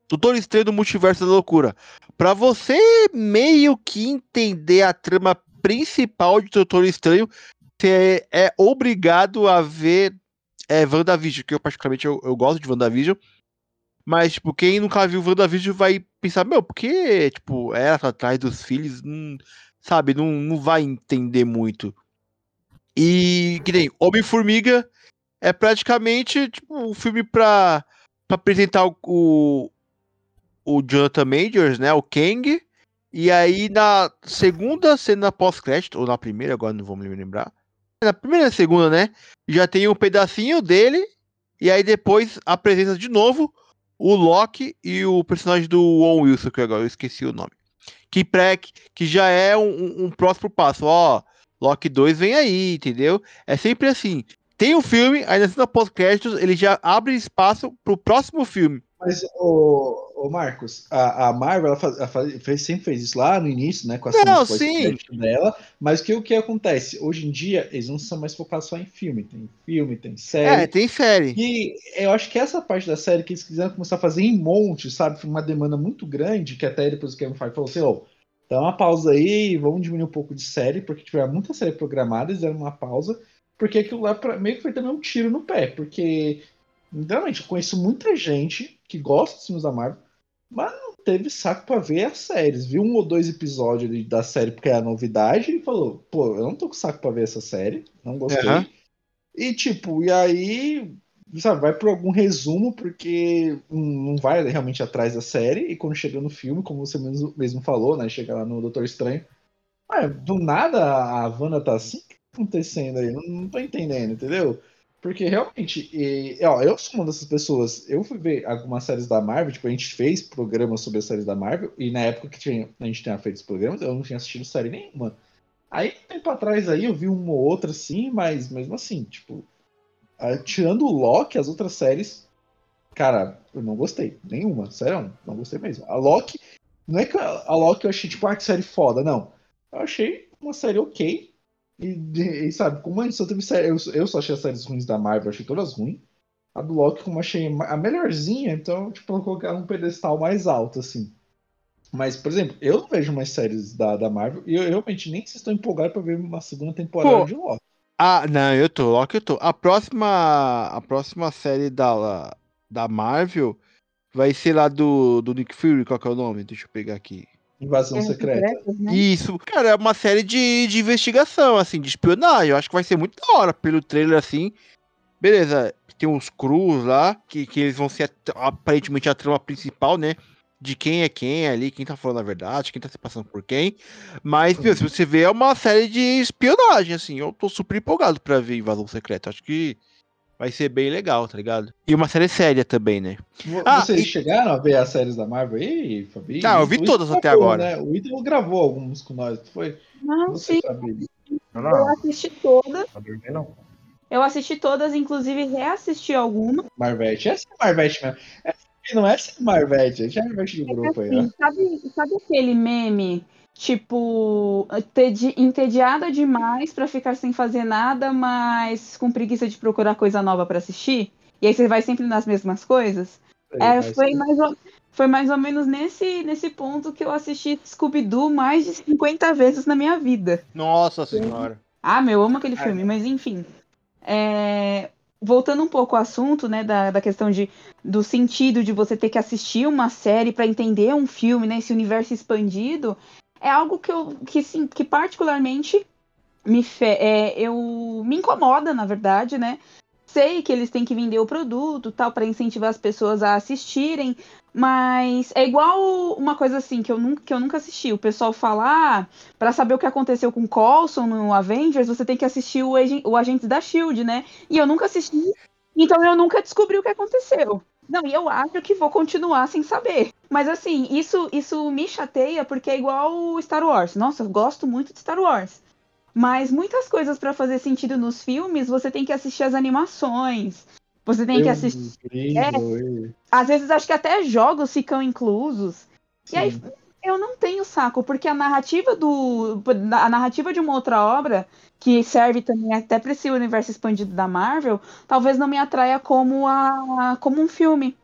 D: Doutor Estranho do Multiverso da Loucura. Para você meio que entender a trama principal de Doutor Estranho, você é obrigado a ver é, WandaVision, que eu particularmente eu, eu gosto de WandaVision. Mas, tipo, quem nunca viu WandaVision vai pensar, meu, porque, tipo, ela tá atrás dos filhos, não, sabe, não, não vai entender muito. E, que nem Homem-Formiga é praticamente, tipo, um filme pra, pra apresentar o, o, o Jonathan Majors, né, o Kang, e aí na segunda cena pós-crédito, ou na primeira, agora não vou me lembrar, na primeira e segunda, né, já tem um pedacinho dele, e aí depois apresenta de novo o Loki e o personagem do Owen Wilson, que agora eu esqueci o nome. Que, pré, que já é um, um próximo passo. Ó, Loki 2 vem aí, entendeu? É sempre assim. tem um filme, aí na cena pós-créditos ele já abre espaço pro próximo filme.
A: Mas, o, o Marcos, a, a Marvel ela faz, ela faz, sempre fez isso lá no início, né? Com a
D: não, sim.
A: dela. Mas que, o que acontece? Hoje em dia, eles não são mais focados só em filme. Tem filme, tem série.
D: É, tem série.
A: E eu acho que essa parte da série que eles quiseram começar a fazer em monte, sabe? Foi uma demanda muito grande, que até depois o Kevin Feige falou assim, ó. Dá uma pausa aí, vamos diminuir um pouco de série, porque tiver muita série programada, eles deram uma pausa, porque aquilo lá pra, meio que foi também um tiro no pé, porque realmente eu conheço muita gente que gosta dos filmes da Marvel, mas não teve saco para ver as séries. Viu um ou dois episódios da série porque era novidade e falou: pô, eu não tô com saco para ver essa série, não gostei. Uhum. E tipo, e aí, sabe, vai por algum resumo porque não vai realmente atrás da série. E quando chega no filme, como você mesmo, mesmo falou, né? Chega lá no Doutor Estranho, ué, do nada a Wanda tá assim? O que tá acontecendo aí? Não, não tô entendendo, entendeu? Porque realmente, e, ó, eu sou uma dessas pessoas. Eu fui ver algumas séries da Marvel, tipo, a gente fez programas sobre as séries da Marvel, e na época que tinha, a gente tinha feito os programas, eu não tinha assistido série nenhuma. Aí, tempo atrás aí, eu vi uma ou outra assim, mas mesmo assim, tipo, tirando o Loki, as outras séries, cara, eu não gostei. Nenhuma, sério, não gostei mesmo. A Loki, não é que a Loki eu achei, tipo, ah, que série foda, não. Eu achei uma série ok, e, e, sabe, como a gente só teve série, eu, eu só achei as séries ruins da Marvel, achei todas ruins. A do Loki, como achei a melhorzinha, então, tipo, eu colocar um pedestal mais alto, assim. Mas, por exemplo, eu não vejo mais séries da, da Marvel e eu realmente nem estou empolgado para ver uma segunda temporada Pô, de Loki.
D: Ah, não, eu tô, Loki eu tô. A próxima, a próxima série da, da Marvel vai ser lá do, do Nick Fury, qual que é o nome? Deixa eu pegar aqui.
A: Invasão secreta.
D: Né? Isso, cara, é uma série de, de investigação, assim, de espionagem. Eu acho que vai ser muito da hora pelo trailer, assim. Beleza, tem uns cruz lá, que, que eles vão ser aparentemente a trama principal, né? De quem é quem ali, quem tá falando a verdade, quem tá se passando por quem. Mas, meu, se você vê, é uma série de espionagem, assim. Eu tô super empolgado pra ver Invasão Secreta. Acho que vai ser bem legal, tá ligado? E uma série séria também, né?
A: Ah, Vocês ah, e... chegaram a ver as séries da Marvel aí, Fabi?
D: Ah, eu vi todas até agora. Né?
A: O Ítalo gravou alguns com nós, foi?
B: Não, sim. Não, Eu assisti todas. Não. Eu assisti todas, inclusive reassisti alguma.
A: Marvete, essa é Marvete mesmo. Essa não é essa Marvete, essa é Marvete do é grupo assim, aí, ó.
B: Sabe, sabe aquele meme tipo, entediada demais para ficar sem fazer nada, mas com preguiça de procurar coisa nova para assistir. E aí você vai sempre nas mesmas coisas. É, foi, mais ou, foi mais ou menos nesse, nesse ponto que eu assisti Scooby-Doo mais de 50 vezes na minha vida.
D: Nossa senhora.
B: Ah, meu, eu amo aquele filme, mas enfim. É, voltando um pouco ao assunto, né, da, da questão de, do sentido de você ter que assistir uma série para entender um filme, né, esse universo expandido, é algo que eu que sim, que particularmente me fe, é, eu me incomoda, na verdade, né? Sei que eles têm que vender o produto, tal, para incentivar as pessoas a assistirem, mas é igual uma coisa assim que eu nunca, que eu nunca assisti. O pessoal falar, ah, para saber o que aconteceu com Coulson no Avengers, você tem que assistir o, o da Shield, né? E eu nunca assisti, então eu nunca descobri o que aconteceu. Não, e eu acho que vou continuar sem saber. Mas assim, isso, isso me chateia porque é igual Star Wars. Nossa, eu gosto muito de Star Wars. Mas muitas coisas para fazer sentido nos filmes, você tem que assistir as animações. Você tem eu que assistir. É, às vezes acho que até jogos ficam inclusos. Sim. E aí eu não tenho saco, porque a narrativa do. A narrativa de uma outra obra que serve também até para esse universo expandido da Marvel, talvez não me atraia como, a, como um filme.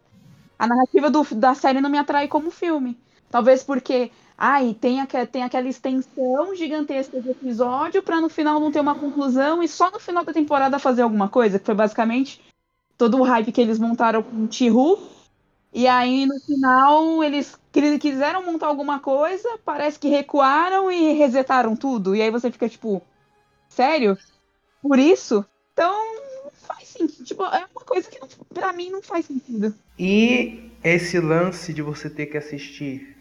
B: A narrativa do, da série não me atrai como filme. Talvez porque, ai, tem, a, tem aquela extensão gigantesca de episódio para no final não ter uma conclusão e só no final da temporada fazer alguma coisa, que foi basicamente todo o hype que eles montaram com Tihu. E aí, no final, eles quiseram montar alguma coisa, parece que recuaram e resetaram tudo. E aí você fica tipo, Sério? Por isso? Então, não faz sentido. Tipo, é uma coisa que não, pra mim não faz sentido.
C: E esse lance de você ter que assistir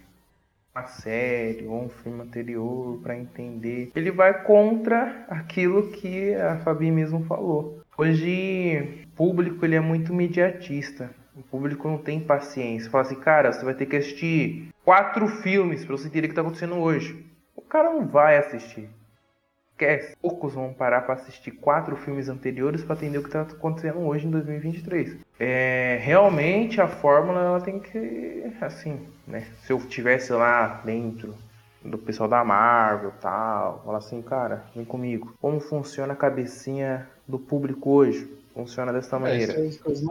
C: uma série ou um filme anterior para entender, ele vai contra aquilo que a Fabi mesmo falou. Hoje, o público ele é muito mediatista. O público não tem paciência. Fala assim, cara, você vai ter que assistir quatro filmes para você entender o que tá acontecendo hoje. O cara não vai assistir. esquece. Poucos vão parar para assistir quatro filmes anteriores para entender o que está acontecendo hoje em 2023. É, realmente a fórmula ela tem que, assim, né? Se eu tivesse lá dentro do pessoal da Marvel tal, falar assim, cara, vem comigo. Como funciona a cabecinha do público hoje? Funciona dessa maneira. É,
A: coisas,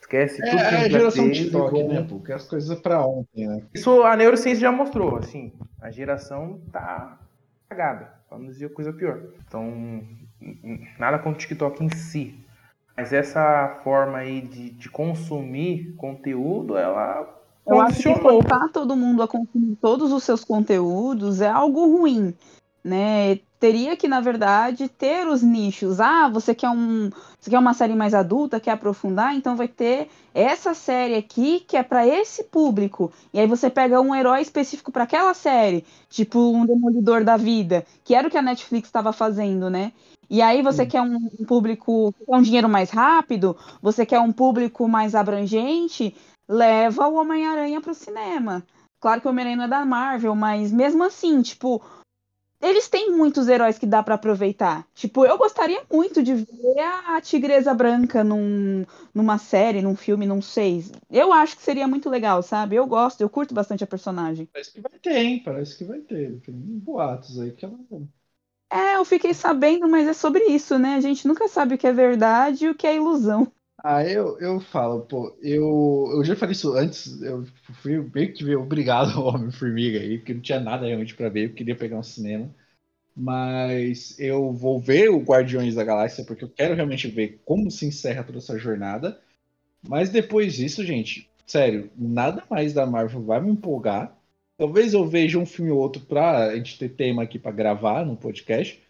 A: Esquece é, tudo que é a geração TikTok, né, pô? Que as coisas pra ontem, né?
C: Isso a neurociência já mostrou, assim. A geração tá cagada para não dizer coisa pior. Então, nada com o TikTok em si. Mas essa forma aí de, de consumir conteúdo, ela
B: eu acho que todo mundo a consumir todos os seus conteúdos é algo ruim, né? Teria que, na verdade, ter os nichos. Ah, você quer um, você quer uma série mais adulta, quer aprofundar, então vai ter essa série aqui que é para esse público. E aí você pega um herói específico para aquela série, tipo um Demolidor da Vida, que era o que a Netflix estava fazendo, né? E aí você Sim. quer um público com um dinheiro mais rápido, você quer um público mais abrangente, leva o Homem-Aranha pro cinema. Claro que o Homem-Aranha não é da Marvel, mas mesmo assim, tipo, eles têm muitos heróis que dá para aproveitar. Tipo, eu gostaria muito de ver a Tigresa Branca num, numa série, num filme, não sei. Eu acho que seria muito legal, sabe? Eu gosto, eu curto bastante a personagem.
A: Parece que vai ter, hein? Parece que vai ter. Tem boatos aí que ela.
B: É, eu fiquei sabendo, mas é sobre isso, né? A gente nunca sabe o que é verdade e o que é ilusão.
A: Ah, eu, eu falo, pô, eu, eu já falei isso antes, eu fui meio que obrigado ao Homem-Formiga aí, porque não tinha nada realmente para ver, eu queria pegar um cinema. Mas eu vou ver o Guardiões da Galáxia, porque eu quero realmente ver como se encerra toda essa jornada. Mas depois disso, gente, sério, nada mais da Marvel vai me empolgar. Talvez eu veja um filme ou outro pra gente ter tema aqui para gravar no podcast.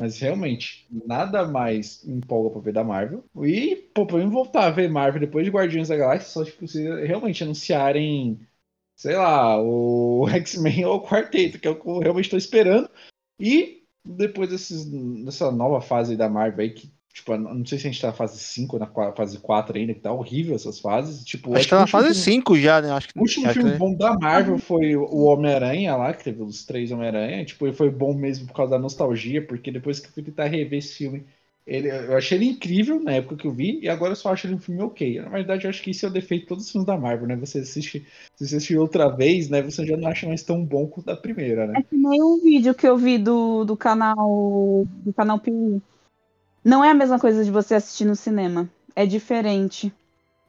A: Mas realmente, nada mais empolga pra ver da Marvel. E, pô, pra mim voltar a ver Marvel depois de Guardiões da Galáxia, só tipo, se realmente anunciarem, sei lá, o X-Men ou o Quarteto, que é o que eu realmente tô esperando. E depois desses, dessa nova fase da Marvel aí, que Tipo, não sei se a gente tá na fase 5 ou na fase 4 ainda, que tá horrível essas fases. Tipo,
D: acho que tá na fase 5 já, né? Acho que,
A: o último
D: acho
A: filme que... bom da Marvel foi o Homem-Aranha lá, que teve os três Homem-Aranha. Tipo, ele foi bom mesmo por causa da nostalgia, porque depois que eu fui tentar rever esse filme, ele, eu achei ele incrível na época que eu vi, e agora eu só acho ele um filme ok. Na verdade, eu acho que isso é o defeito de todos os filmes da Marvel, né? Você assiste, se você assistir outra vez, né? Você já não acha mais tão bom quanto a primeira, né?
B: É que nem um vídeo que eu vi do, do canal do canal Piuí não é a mesma coisa de você assistir no cinema. É diferente.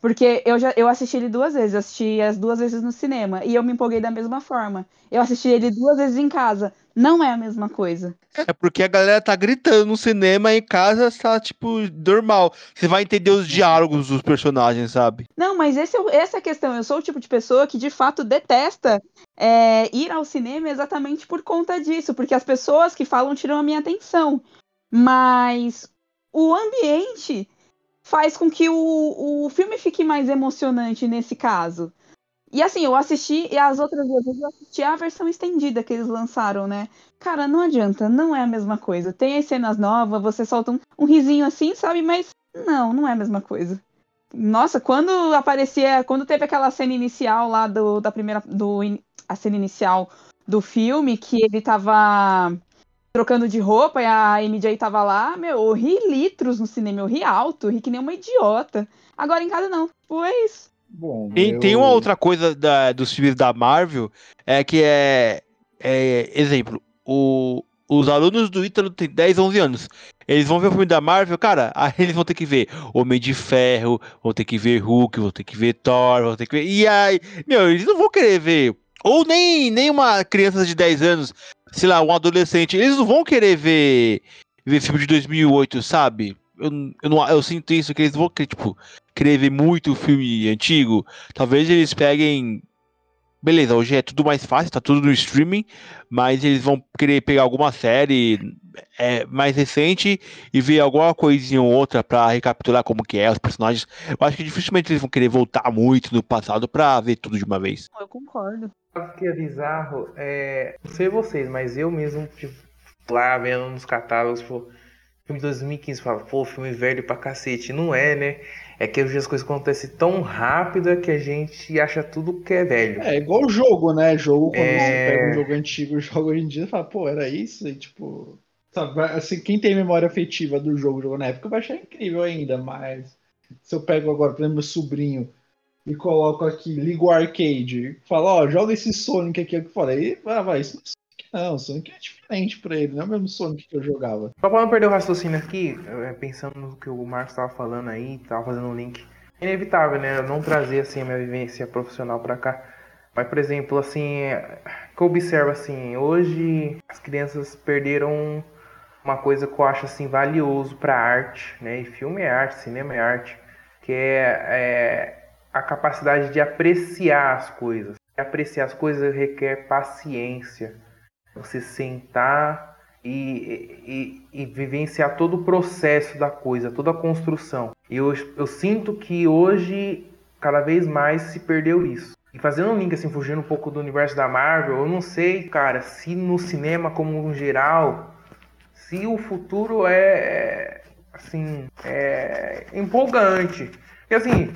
B: Porque eu já eu assisti ele duas vezes, eu assisti as duas vezes no cinema e eu me empolguei da mesma forma. Eu assisti ele duas vezes em casa. Não é a mesma coisa.
D: É porque a galera tá gritando no cinema e em casa tá, tipo, normal. Você vai entender os diálogos dos personagens, sabe?
B: Não, mas esse, é essa é a questão. Eu sou o tipo de pessoa que de fato detesta é, ir ao cinema exatamente por conta disso. Porque as pessoas que falam tiram a minha atenção. Mas o ambiente faz com que o, o filme fique mais emocionante nesse caso. E assim, eu assisti, e as outras vezes eu assisti a versão estendida que eles lançaram, né? Cara, não adianta, não é a mesma coisa. Tem as cenas novas, você solta um, um risinho assim, sabe? Mas não, não é a mesma coisa. Nossa, quando aparecia, quando teve aquela cena inicial lá do, da primeira, do, a cena inicial do filme, que ele tava trocando de roupa e a MJ tava lá, meu, eu ri litros no cinema, eu ri alto, eu ri que nem uma idiota. Agora em casa não, foi tipo, é isso.
D: Bom, tem, eu... tem uma outra coisa da, dos filmes da Marvel, é que é, é exemplo, o, os alunos do Ítalo têm 10, 11 anos. Eles vão ver o filme da Marvel, cara, aí eles vão ter que ver Homem de Ferro, vão ter que ver Hulk, vão ter que ver Thor, vão ter que ver. E aí, meu, eles não vão querer ver. Ou nem, nem uma criança de 10 anos sei lá, um adolescente, eles não vão querer ver, ver filme de 2008, sabe? Eu, eu, não, eu sinto isso, que eles vão tipo, querer ver muito filme antigo. Talvez eles peguem. Beleza, hoje é tudo mais fácil, tá tudo no streaming, mas eles vão querer pegar alguma série é, mais recente e ver alguma coisinha ou outra para recapitular como que é os personagens. Eu acho que dificilmente eles vão querer voltar muito no passado para ver tudo de uma vez.
B: Eu concordo.
C: O que é bizarro é. Não sei vocês, mas eu mesmo, tipo, lá vendo nos catálogos, pô, filme de 2015, fala, pô, filme velho pra cacete. Não é, né? É que hoje as coisas acontecem tão rápida que a gente acha tudo que é velho.
A: É igual o jogo, né? Jogo, quando é... você pega um jogo antigo e joga hoje em dia, fala, pô, era isso? E tipo. sabe, assim, quem tem memória afetiva do jogo, jogou na época, vai achar incrível ainda, mas se eu pego agora, por exemplo, meu sobrinho e coloco aqui, ligo o arcade, falo, ó, joga esse Sonic aqui, eu falei, ah, vai, isso não, o Sonic é diferente pra ele, não é o mesmo Sonic que eu jogava.
C: Só pra não perder o raciocínio aqui, é, pensando no que o Marcos tava falando aí, tava fazendo um link, é inevitável, né, eu não trazer, assim, a minha vivência profissional pra cá, mas, por exemplo, assim, que eu observo, assim, hoje as crianças perderam uma coisa que eu acho, assim, valioso pra arte, né, e filme é arte, cinema é arte, que é, é a capacidade de apreciar as coisas. Apreciar as coisas requer paciência. Você sentar e, e, e, vivenciar todo o processo da coisa, toda a construção. E eu, eu sinto que hoje, cada vez mais, se perdeu isso. E fazendo um link, assim, fugindo um pouco do universo da Marvel, eu não sei, cara, se no cinema como um geral, se o futuro é, assim, é empolgante. E assim,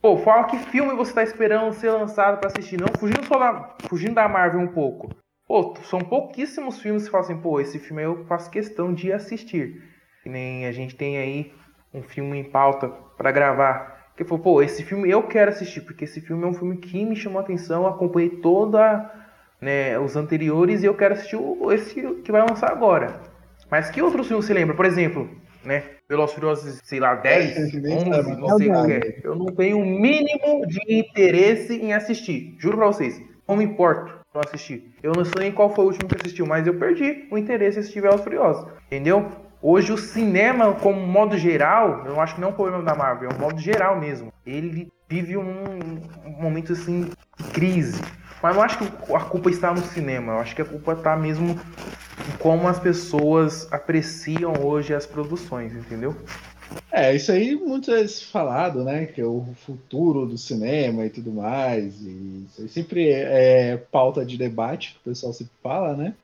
C: Pô, fala que filme você tá esperando ser lançado para assistir. Não, fugindo só da, fugindo da Marvel um pouco. Pô, são pouquíssimos filmes que falam assim, pô, esse filme eu faço questão de assistir. Que nem a gente tem aí um filme em pauta para gravar. Que falou, pô, esse filme eu quero assistir, porque esse filme é um filme que me chamou a atenção, acompanhei toda né, os anteriores e eu quero assistir esse que vai lançar agora. Mas que outros filmes você lembra? Por exemplo, né? Velozes Furiosos, sei lá, 10, 11, não sei o que é. Eu não tenho o mínimo de interesse em assistir. Juro pra vocês. Não me importo não assistir. Eu não sei nem qual foi o último que assistiu, mas eu perdi o interesse em assistir Velozes Furiosos. Entendeu? Hoje o cinema, como modo geral, eu acho que não é um problema da Marvel, é um modo geral mesmo. Ele vive um, um momento assim de crise. Mas não acho que a culpa está no cinema, eu acho que a culpa está mesmo em como as pessoas apreciam hoje as produções, entendeu?
A: É, isso aí muitas vezes falado, né? Que é o futuro do cinema e tudo mais. E isso aí sempre é, é pauta de debate que o pessoal sempre fala, né?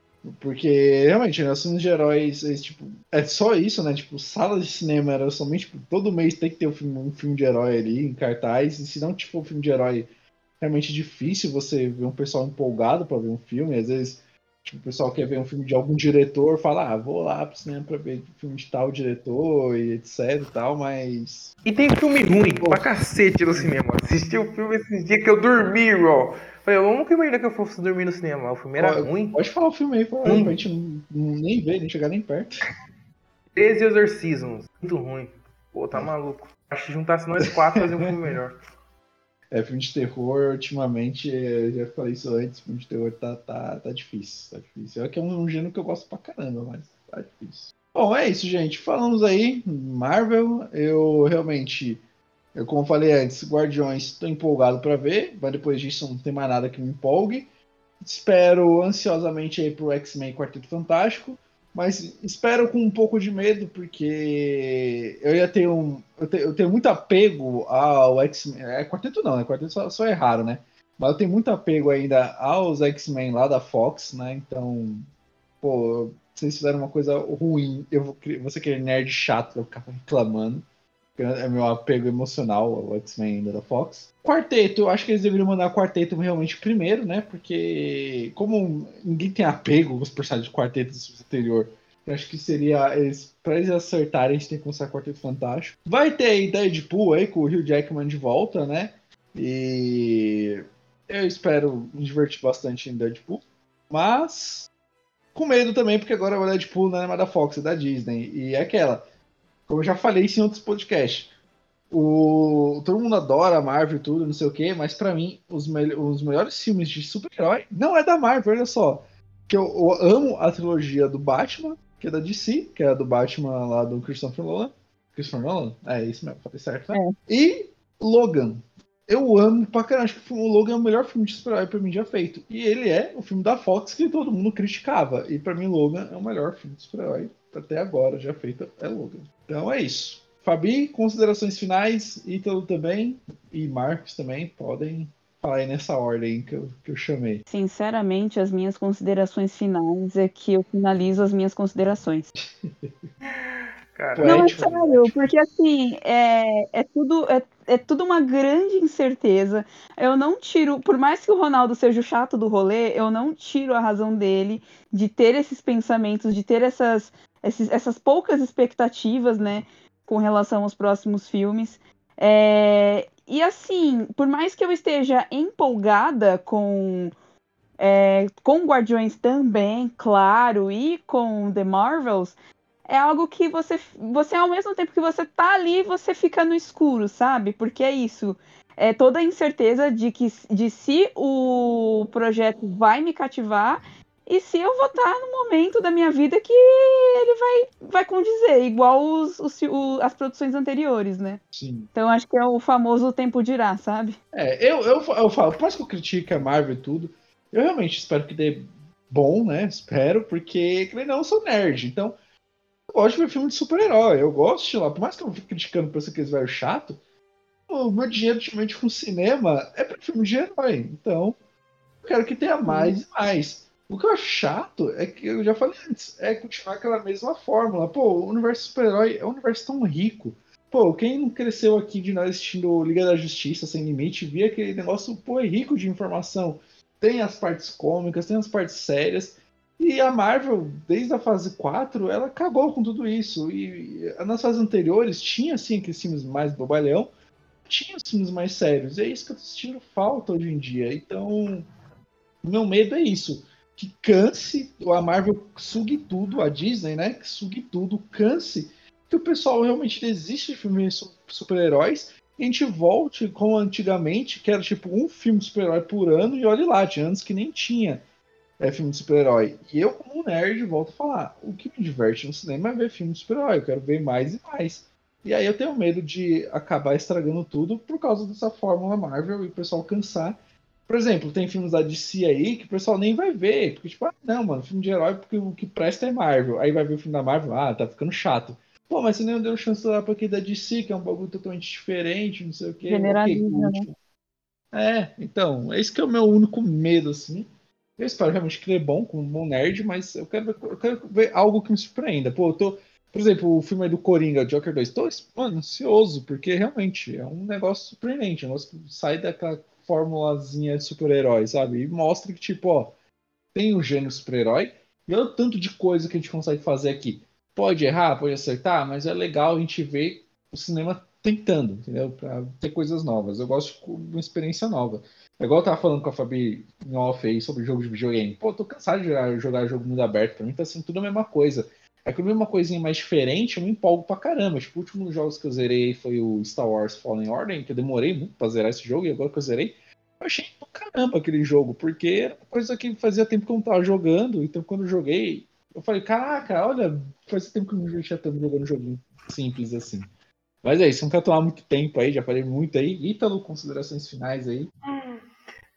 A: Porque realmente, né, os filmes de heróis, é, tipo, é só isso, né? Tipo, sala de cinema era somente tipo, todo mês tem que ter um filme, um filme de herói ali em cartaz. E se não tipo um filme de herói realmente difícil você ver um pessoal empolgado para ver um filme. Às vezes, o pessoal quer ver um filme de algum diretor, fala, ah, vou lá pro cinema pra ver filme de tal diretor e etc e tal, mas.
C: E tem filme ruim Pô. pra cacete no cinema. Assisti o filme esses dias que eu dormi, ó. Falei, eu nunca imaginei que eu fosse dormir no cinema. O filme era ruim.
A: Pode falar o filme aí, hum. pra gente não, nem ver, nem chegar nem perto.
C: 13 Exorcismos. Muito ruim. Pô, tá maluco. Acho que juntasse nós quatro fazer um filme melhor.
A: É, filme de terror, ultimamente, eu já falei isso antes, filme de terror tá, tá, tá difícil, tá difícil. É que é um, um gênero que eu gosto pra caramba, mas tá difícil. Bom, é isso, gente. Falamos aí, Marvel, eu realmente, eu como falei antes, Guardiões, estou empolgado para ver, mas depois disso não tem mais nada que me empolgue. Espero ansiosamente aí pro X-Men Quarteto Fantástico. Mas espero com um pouco de medo, porque eu ia ter um. Eu, te, eu tenho muito apego ao X-Men. É quarteto não, né? Quarteto só, só é raro, né? Mas eu tenho muito apego ainda aos X-Men lá da Fox, né? Então, pô, vocês fizeram uma coisa ruim, eu vou, vou ser aquele nerd chato, vou ficar reclamando é meu apego emocional ao X-Men ainda da Fox. Quarteto, eu acho que eles deveriam mandar quarteto realmente primeiro, né? Porque como ninguém tem apego com os personagens de quarteto do anterior, eu acho que seria. Eles, pra eles acertarem, a gente tem que começar Quarteto Fantástico. Vai ter Deadpool aí com o Hugh Jackman de volta, né? E eu espero me divertir bastante em Deadpool. Mas com medo também, porque agora o Deadpool não é mais da Fox, é da Disney. E é aquela como eu já falei isso em outros podcasts. O, todo mundo adora a Marvel e tudo, não sei o que, mas para mim, os, me os melhores filmes de super-herói não é da Marvel, olha só. Que eu, eu, amo a trilogia do Batman, que é da DC, que é a do Batman lá do Christopher Nolan. Christopher Nolan? É isso mesmo, falei certo, né? É. E Logan. Eu amo pra caramba. Acho que o Logan é o melhor filme de super-herói pra mim já feito. E ele é o filme da Fox que todo mundo criticava. E para mim, Logan é o melhor filme de super-herói até agora já feito. É Logan. Então é isso. Fabi, considerações finais, Ítalo também e Marcos também podem falar aí nessa ordem que eu, que eu chamei.
B: Sinceramente, as minhas considerações finais é que eu finalizo as minhas considerações. Não, é sério, porque assim, é, é, tudo, é, é tudo uma grande incerteza. Eu não tiro, por mais que o Ronaldo seja o chato do rolê, eu não tiro a razão dele de ter esses pensamentos, de ter essas, esses, essas poucas expectativas, né, com relação aos próximos filmes. É, e assim, por mais que eu esteja empolgada com é, com Guardiões também, claro, e com The Marvels, é algo que você, você ao mesmo tempo que você tá ali, você fica no escuro, sabe? Porque é isso. É toda a incerteza de que de se o projeto vai me cativar e se eu vou estar no momento da minha vida que ele vai, vai condizer, igual os, os, o, as produções anteriores, né?
A: Sim.
B: Então acho que é o famoso tempo dirá, sabe?
A: É, eu, eu, eu falo, por mais que eu critique a Marvel e tudo, eu realmente espero que dê bom, né? Espero, porque não eu sou nerd, então eu gosto de ver filme de super-herói. Eu gosto de lá, por mais que eu fique criticando pra aqueles velho chato, o meu dinheiro ultimamente com cinema é pra filme de herói. Então, eu quero que tenha mais e mais. O que eu acho chato é que eu já falei antes, é continuar aquela mesma fórmula. Pô, o universo super-herói é um universo tão rico. Pô, quem não cresceu aqui de nós assistindo Liga da Justiça Sem Limite, via aquele negócio, pô, é rico de informação. Tem as partes cômicas, tem as partes sérias. E a Marvel, desde a fase 4, ela cagou com tudo isso. E nas fases anteriores tinha, assim, aqueles filmes mais bobalhão, tinha os filmes mais sérios. E é isso que eu tô sentindo falta hoje em dia. Então, meu medo é isso que canse, a Marvel sugue tudo, a Disney, né? Que sugue tudo, canse, que o pessoal realmente desiste de filmes super-heróis e a gente volte como antigamente, que era tipo um filme de super-herói por ano, e olhe lá, tinha anos que nem tinha é, filme de super-herói. E eu, como nerd, volto a falar: o que me diverte no cinema é ver filme de super-herói, eu quero ver mais e mais. E aí eu tenho medo de acabar estragando tudo por causa dessa fórmula Marvel e o pessoal cansar por exemplo, tem filmes da DC aí que o pessoal nem vai ver. Porque, tipo, ah, não, mano, filme de herói porque o que presta é Marvel. Aí vai ver o filme da Marvel, ah, tá ficando chato. Pô, mas você nem deu chance lá pra aquele da DC, que é um bagulho totalmente diferente, não sei o quê.
B: Generaliza, okay, né?
A: É, então, é isso que é o meu único medo, assim. Eu espero realmente que ele é bom, como um bom nerd, mas eu quero, ver, eu quero ver algo que me surpreenda. Pô, eu tô. Por exemplo, o filme aí do Coringa, Joker 2, tô, mano, ansioso, porque realmente é um negócio surpreendente. Um negócio que sai daquela formulazinha de super-herói, sabe? E mostra que, tipo, ó, tem o gênio super-herói e olha o tanto de coisa que a gente consegue fazer aqui. Pode errar, pode acertar, mas é legal a gente ver o cinema tentando, entendeu? Pra ter coisas novas. Eu gosto de uma experiência nova. É igual eu tava falando com a Fabi em off aí sobre jogo de videogame. Pô, tô cansado de jogar, jogar jogo mundo aberto. Pra mim tá sendo tudo a mesma coisa. É que uma coisinha mais diferente, eu me empolgo pra caramba. Tipo, o último jogos que eu zerei foi o Star Wars Fallen Order, que eu demorei muito pra zerar esse jogo, e agora que eu zerei, eu achei pra caramba aquele jogo, porque era uma coisa que fazia tempo que eu não tava jogando, então quando eu joguei, eu falei, caraca, olha, faz tempo que eu não já tava jogando um joguinho simples assim. Mas é isso, não quero tomar muito tempo aí, já falei muito aí. Ítalo, considerações finais aí.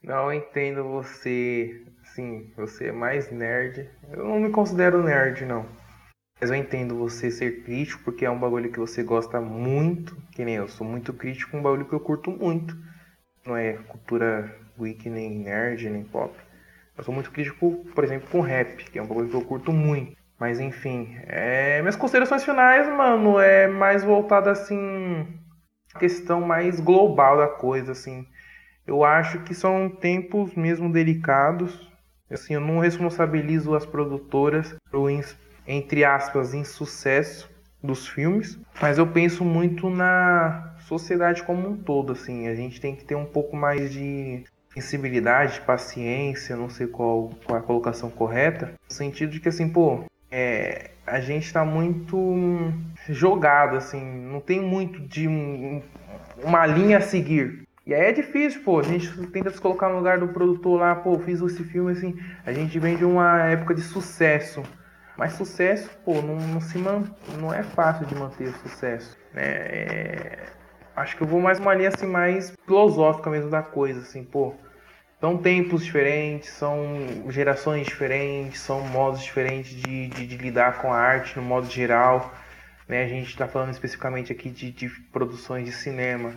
C: Não entendo você, sim, você é mais nerd. Eu não me considero nerd, não. Mas eu entendo você ser crítico, porque é um bagulho que você gosta muito, que nem eu sou muito crítico, um bagulho que eu curto muito. Não é cultura geek, nem nerd, nem pop. Eu sou muito crítico, por exemplo, com rap, que é um bagulho que eu curto muito. Mas enfim, é... minhas considerações finais, mano, é mais voltada assim. questão mais global da coisa, assim. Eu acho que são tempos mesmo delicados. Assim, eu não responsabilizo as produtoras por entre aspas, insucesso dos filmes, mas eu penso muito na sociedade como um todo, assim, a gente tem que ter um pouco mais de sensibilidade, paciência, não sei qual, qual é a colocação correta, no sentido de que, assim, pô, é, a gente está muito jogado, assim, não tem muito de um, uma linha a seguir. E aí é difícil, pô, a gente tenta se colocar no lugar do produtor lá, pô, fiz esse filme, assim, a gente vem de uma época de sucesso, mas sucesso, pô, não, não se man... não é fácil de manter o sucesso. Né? É... Acho que eu vou mais uma linha assim, mais filosófica mesmo da coisa, assim, pô. São tempos diferentes, são gerações diferentes, são modos diferentes de, de, de lidar com a arte no modo geral. Né? A gente está falando especificamente aqui de, de produções de cinema,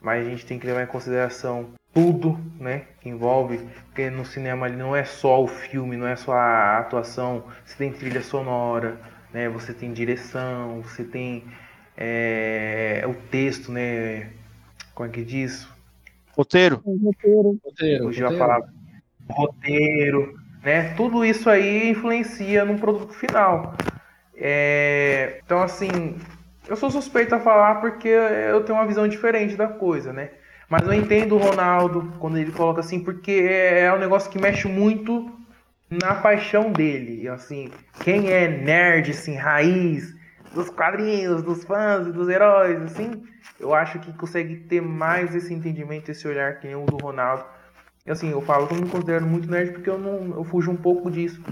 C: mas a gente tem que levar em consideração tudo, né, que envolve, porque no cinema ali não é só o filme, não é só a atuação, você tem trilha sonora, né, você tem direção, você tem é, o texto, né, como é que diz?
D: Roteiro.
B: Roteiro.
C: Roteiro. Fugiu a palavra. Roteiro, né, tudo isso aí influencia no produto final. É, então, assim, eu sou suspeito a falar porque eu tenho uma visão diferente da coisa, né? Mas eu entendo o Ronaldo quando ele coloca assim, porque é, é um negócio que mexe muito na paixão dele. Assim, quem é nerd, assim, raiz, dos quadrinhos, dos fãs, dos heróis, assim, eu acho que consegue ter mais esse entendimento, esse olhar que nem o do Ronaldo. E assim, eu falo que eu me considero muito nerd porque eu não eu fujo um pouco disso.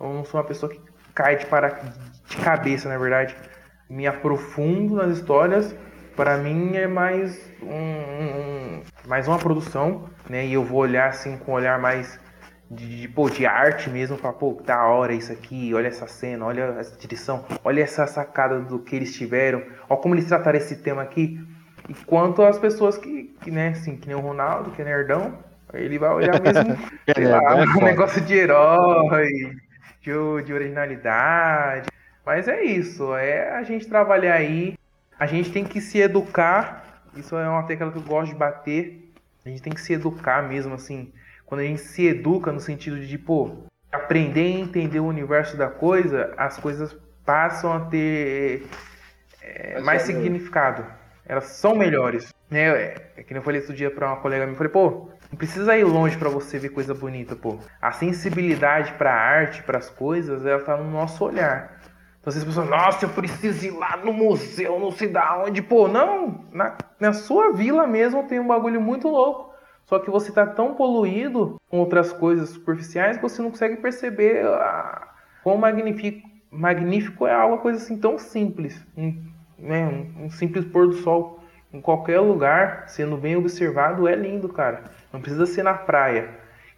C: Eu não sou uma pessoa que cai de, para, de cabeça, na verdade. Me aprofundo nas histórias. Para mim é mais um, um, mais uma produção, né? E eu vou olhar assim com um olhar mais de, de, pô, de arte mesmo, falar, pô, da hora isso aqui, olha essa cena, olha essa direção, olha essa sacada do que eles tiveram, olha como eles trataram esse tema aqui. E quanto às pessoas que, que, né, assim, que nem o Ronaldo, que é nerdão, ele vai olhar mesmo, sei lá, é, um negócio de herói, de, de originalidade. Mas é isso, é a gente trabalhar aí, a gente tem que se educar, isso é uma tecla que eu gosto de bater, a gente tem que se educar mesmo, assim, quando a gente se educa no sentido de, pô, aprender a entender o universo da coisa, as coisas passam a ter é, mais significado. Elas são melhores. Né? É, é que eu falei outro dia pra uma colega minha, falei, pô, não precisa ir longe para você ver coisa bonita, pô. A sensibilidade para arte, para as coisas, ela tá no nosso olhar. Então, as pessoas, nossa, eu preciso ir lá no museu, não sei da onde. Pô, não, na, na sua vila mesmo tem um bagulho muito louco. Só que você está tão poluído com outras coisas superficiais que você não consegue perceber a... quão magnífico, magnífico é algo coisa assim tão simples. Um, né, um, um simples pôr do sol em qualquer lugar, sendo bem observado, é lindo, cara. Não precisa ser na praia.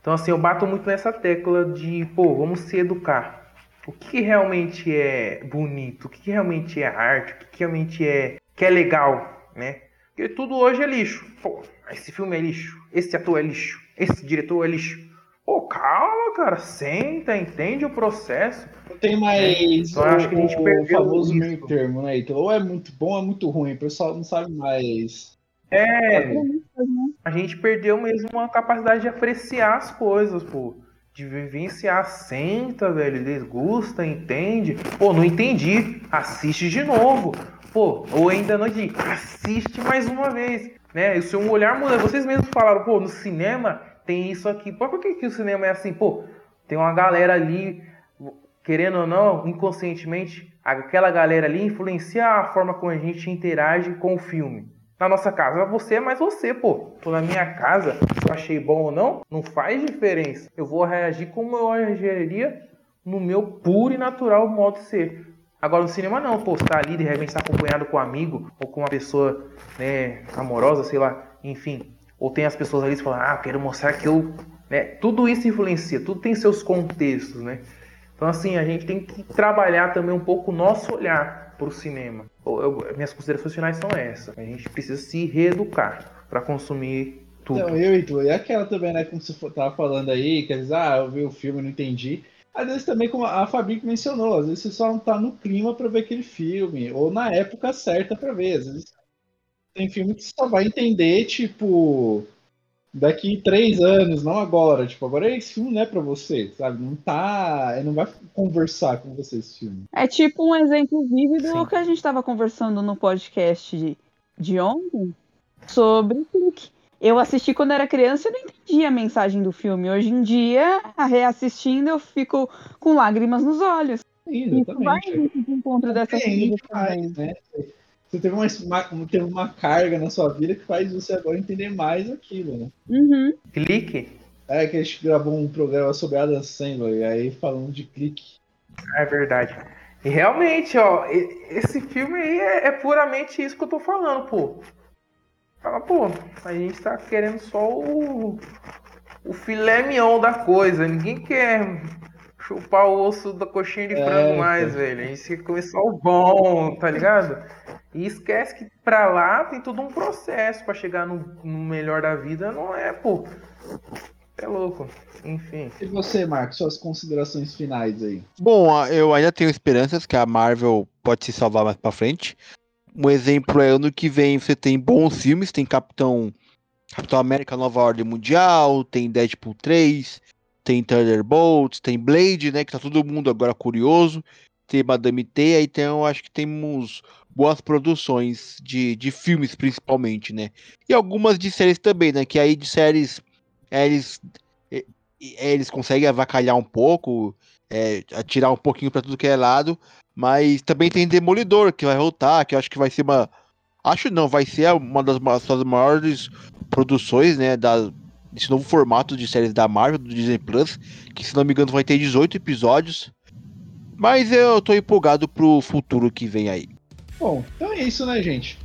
C: Então, assim, eu bato muito nessa tecla de, pô, vamos se educar. O que realmente é bonito? O que realmente é arte? O que realmente é, que é legal, né? Porque tudo hoje é lixo. Pô, esse filme é lixo, esse ator é lixo, esse diretor é lixo. Pô, calma, cara, senta, entende o processo.
A: Tem mais então, o, acho que a gente o famoso meio termo, né? Então, ou é muito bom ou é muito ruim, o pessoal não sabe mais.
C: É, a gente perdeu mesmo a capacidade de apreciar as coisas, pô. De vivenciar, senta, velho, desgusta, entende. Pô, não entendi, assiste de novo. Pô, ou ainda não entendi, assiste mais uma vez né? O seu olhar muda. Vocês mesmos falaram, pô, no cinema tem isso aqui. Pô, por que, que o cinema é assim? Pô, tem uma galera ali, querendo ou não, inconscientemente, aquela galera ali influencia a forma como a gente interage com o filme. Na nossa casa, você é mais você, pô. Tô na minha casa, se eu achei bom ou não, não faz diferença. Eu vou reagir como eu reagiria no meu puro e natural modo de ser. Agora no cinema não, pô, tá ali, de repente está acompanhado com um amigo ou com uma pessoa né, amorosa, sei lá, enfim. Ou tem as pessoas ali que falam, ah, quero mostrar que eu. Né? Tudo isso influencia, tudo tem seus contextos, né? Então assim, a gente tem que trabalhar também um pouco o nosso olhar para o cinema. Eu, eu, minhas considerações finais são essas. A gente precisa se reeducar para consumir tudo.
A: Então, eu e tu, e aquela também, né, como você tava falando aí, quer dizer, ah, eu vi o filme não entendi. Às vezes também, como a Fabi mencionou, às vezes você só não tá no clima para ver aquele filme, ou na época certa para ver. Às vezes tem filme que você só vai entender, tipo, daqui três anos, não agora. Tipo, agora esse filme não é pra você, sabe? Não tá. Não vai conversar com você esse filme.
B: É tipo um exemplo vívido do que a gente tava conversando no podcast de, de ontem sobre clique eu assisti quando era criança e não entendia a mensagem do filme. Hoje em dia, reassistindo, eu fico com lágrimas nos olhos.
A: Exatamente. Isso vai de encontro dessa faz, né? Você teve uma, uma, teve uma carga na sua vida que faz você agora entender mais aquilo, né?
B: Uhum.
C: Clique?
A: É que a gente gravou um programa sobre Adam Sandler, e aí falando de clique.
C: É verdade. E realmente, ó, esse filme aí é, é puramente isso que eu tô falando, pô. Fala, pô, a gente tá querendo só o, o filé mignon da coisa. Ninguém quer chupar o osso da coxinha de é, frango mais, velho. A gente quer comer só o bom, tá ligado? E esquece que pra lá tem todo um processo para chegar no, no, melhor da vida. Não é, pô. É louco. Enfim.
A: E você, Marcos, suas considerações finais aí?
D: Bom, eu ainda tenho esperanças que a Marvel pode se salvar mais pra frente. Um exemplo é ano que vem você tem bons filmes, tem Capitão Capitão América Nova Ordem Mundial, tem Deadpool 3, tem Thunderbolts, tem Blade, né, que tá todo mundo agora curioso. ter Madame Teia, então acho que temos boas produções de, de filmes, principalmente, né? E algumas de séries também, né? Que aí de séries eles, eles conseguem avacalhar um pouco, é, atirar um pouquinho para tudo que é lado, mas também tem Demolidor, que vai voltar, que eu acho que vai ser uma. Acho não, vai ser uma das, das maiores produções, né? Da, desse novo formato de séries da Marvel, do Disney Plus, que se não me engano vai ter 18 episódios. Mas eu tô empolgado pro futuro que vem aí.
A: Bom, então é isso, né, gente?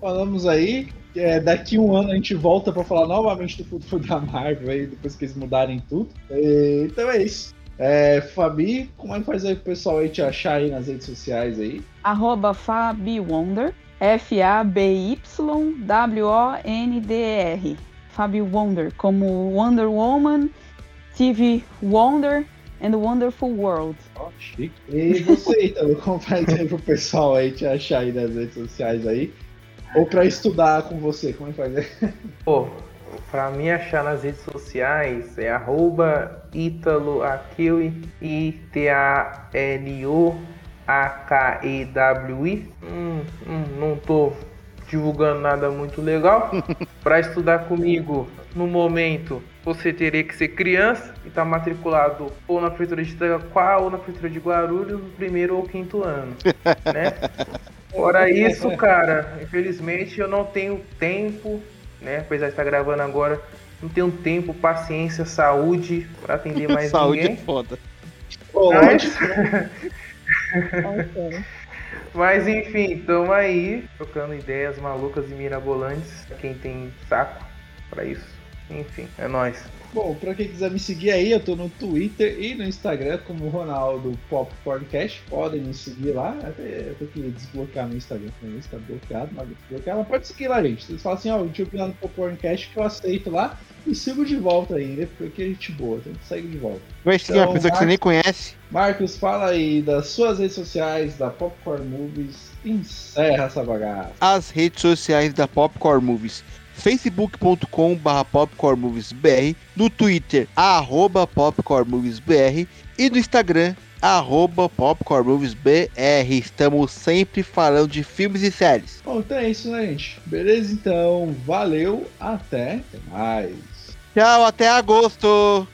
A: Falamos aí. É, daqui um ano a gente volta para falar novamente do futuro da Marvel aí, depois que eles mudarem tudo. E, então é isso. É, Fabi, como é que faz aí pro pessoal aí te achar aí nas redes sociais aí?
B: Arroba FabiWonder, F-A-B-Y-W-O-N-D-R. Fabi Wonder, como Wonder Woman, TV Wonder and the Wonderful World.
A: Oh, chique. E você, então, como faz aí pro pessoal aí te achar aí nas redes sociais aí? Ou para estudar com você, como é que faz aí?
C: Pô, Pra me achar nas redes sociais é arroba I-T-A-L-O-A-K-E-W-I. Hum, hum, não tô divulgando nada muito legal. Para estudar comigo, no momento, você teria que ser criança e estar tá matriculado ou na prefeitura de Itaquá ou na prefeitura de Guarulhos no primeiro ou quinto ano, né? Fora isso, cara, infelizmente eu não tenho tempo né? Apesar de estar gravando agora, não tenho tempo, paciência, saúde para atender mais
D: saúde
C: ninguém.
D: Saúde é foda.
C: Mas... Mas enfim, estamos aí trocando ideias malucas e mirabolantes. Quem tem saco para isso. Enfim, é nóis.
A: Bom, pra quem quiser me seguir aí, eu tô no Twitter e no Instagram como Ronaldo Popcorncast. Podem me seguir lá. Eu tenho que desbloquear meu Instagram também, está bloqueado, mas desbloquear. Mas pode seguir lá, gente. Vocês falam assim, ó, oh, eu no Popcorncast que eu aceito lá e sigo de volta ainda, porque é gente boa, então segue de volta.
D: Vai seguir então, uma pessoa Marcos, que você nem conhece.
A: Marcos, fala aí das suas redes sociais, da Popcorn Movies. Encerra essa bagaça.
D: As redes sociais da Popcorn Movies facebook.com barra popcornmoviesbr, no Twitter, arroba popcornmoviesbr e no Instagram, arroba popcornmoviesbr. Estamos sempre falando de filmes e séries.
A: Bom, então é isso, né, gente? Beleza, então. Valeu, até, até mais.
D: Tchau, até agosto.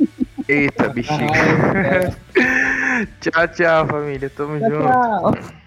C: Eita, bichinho. tchau, tchau, família. Tamo tchau, junto. Tchau.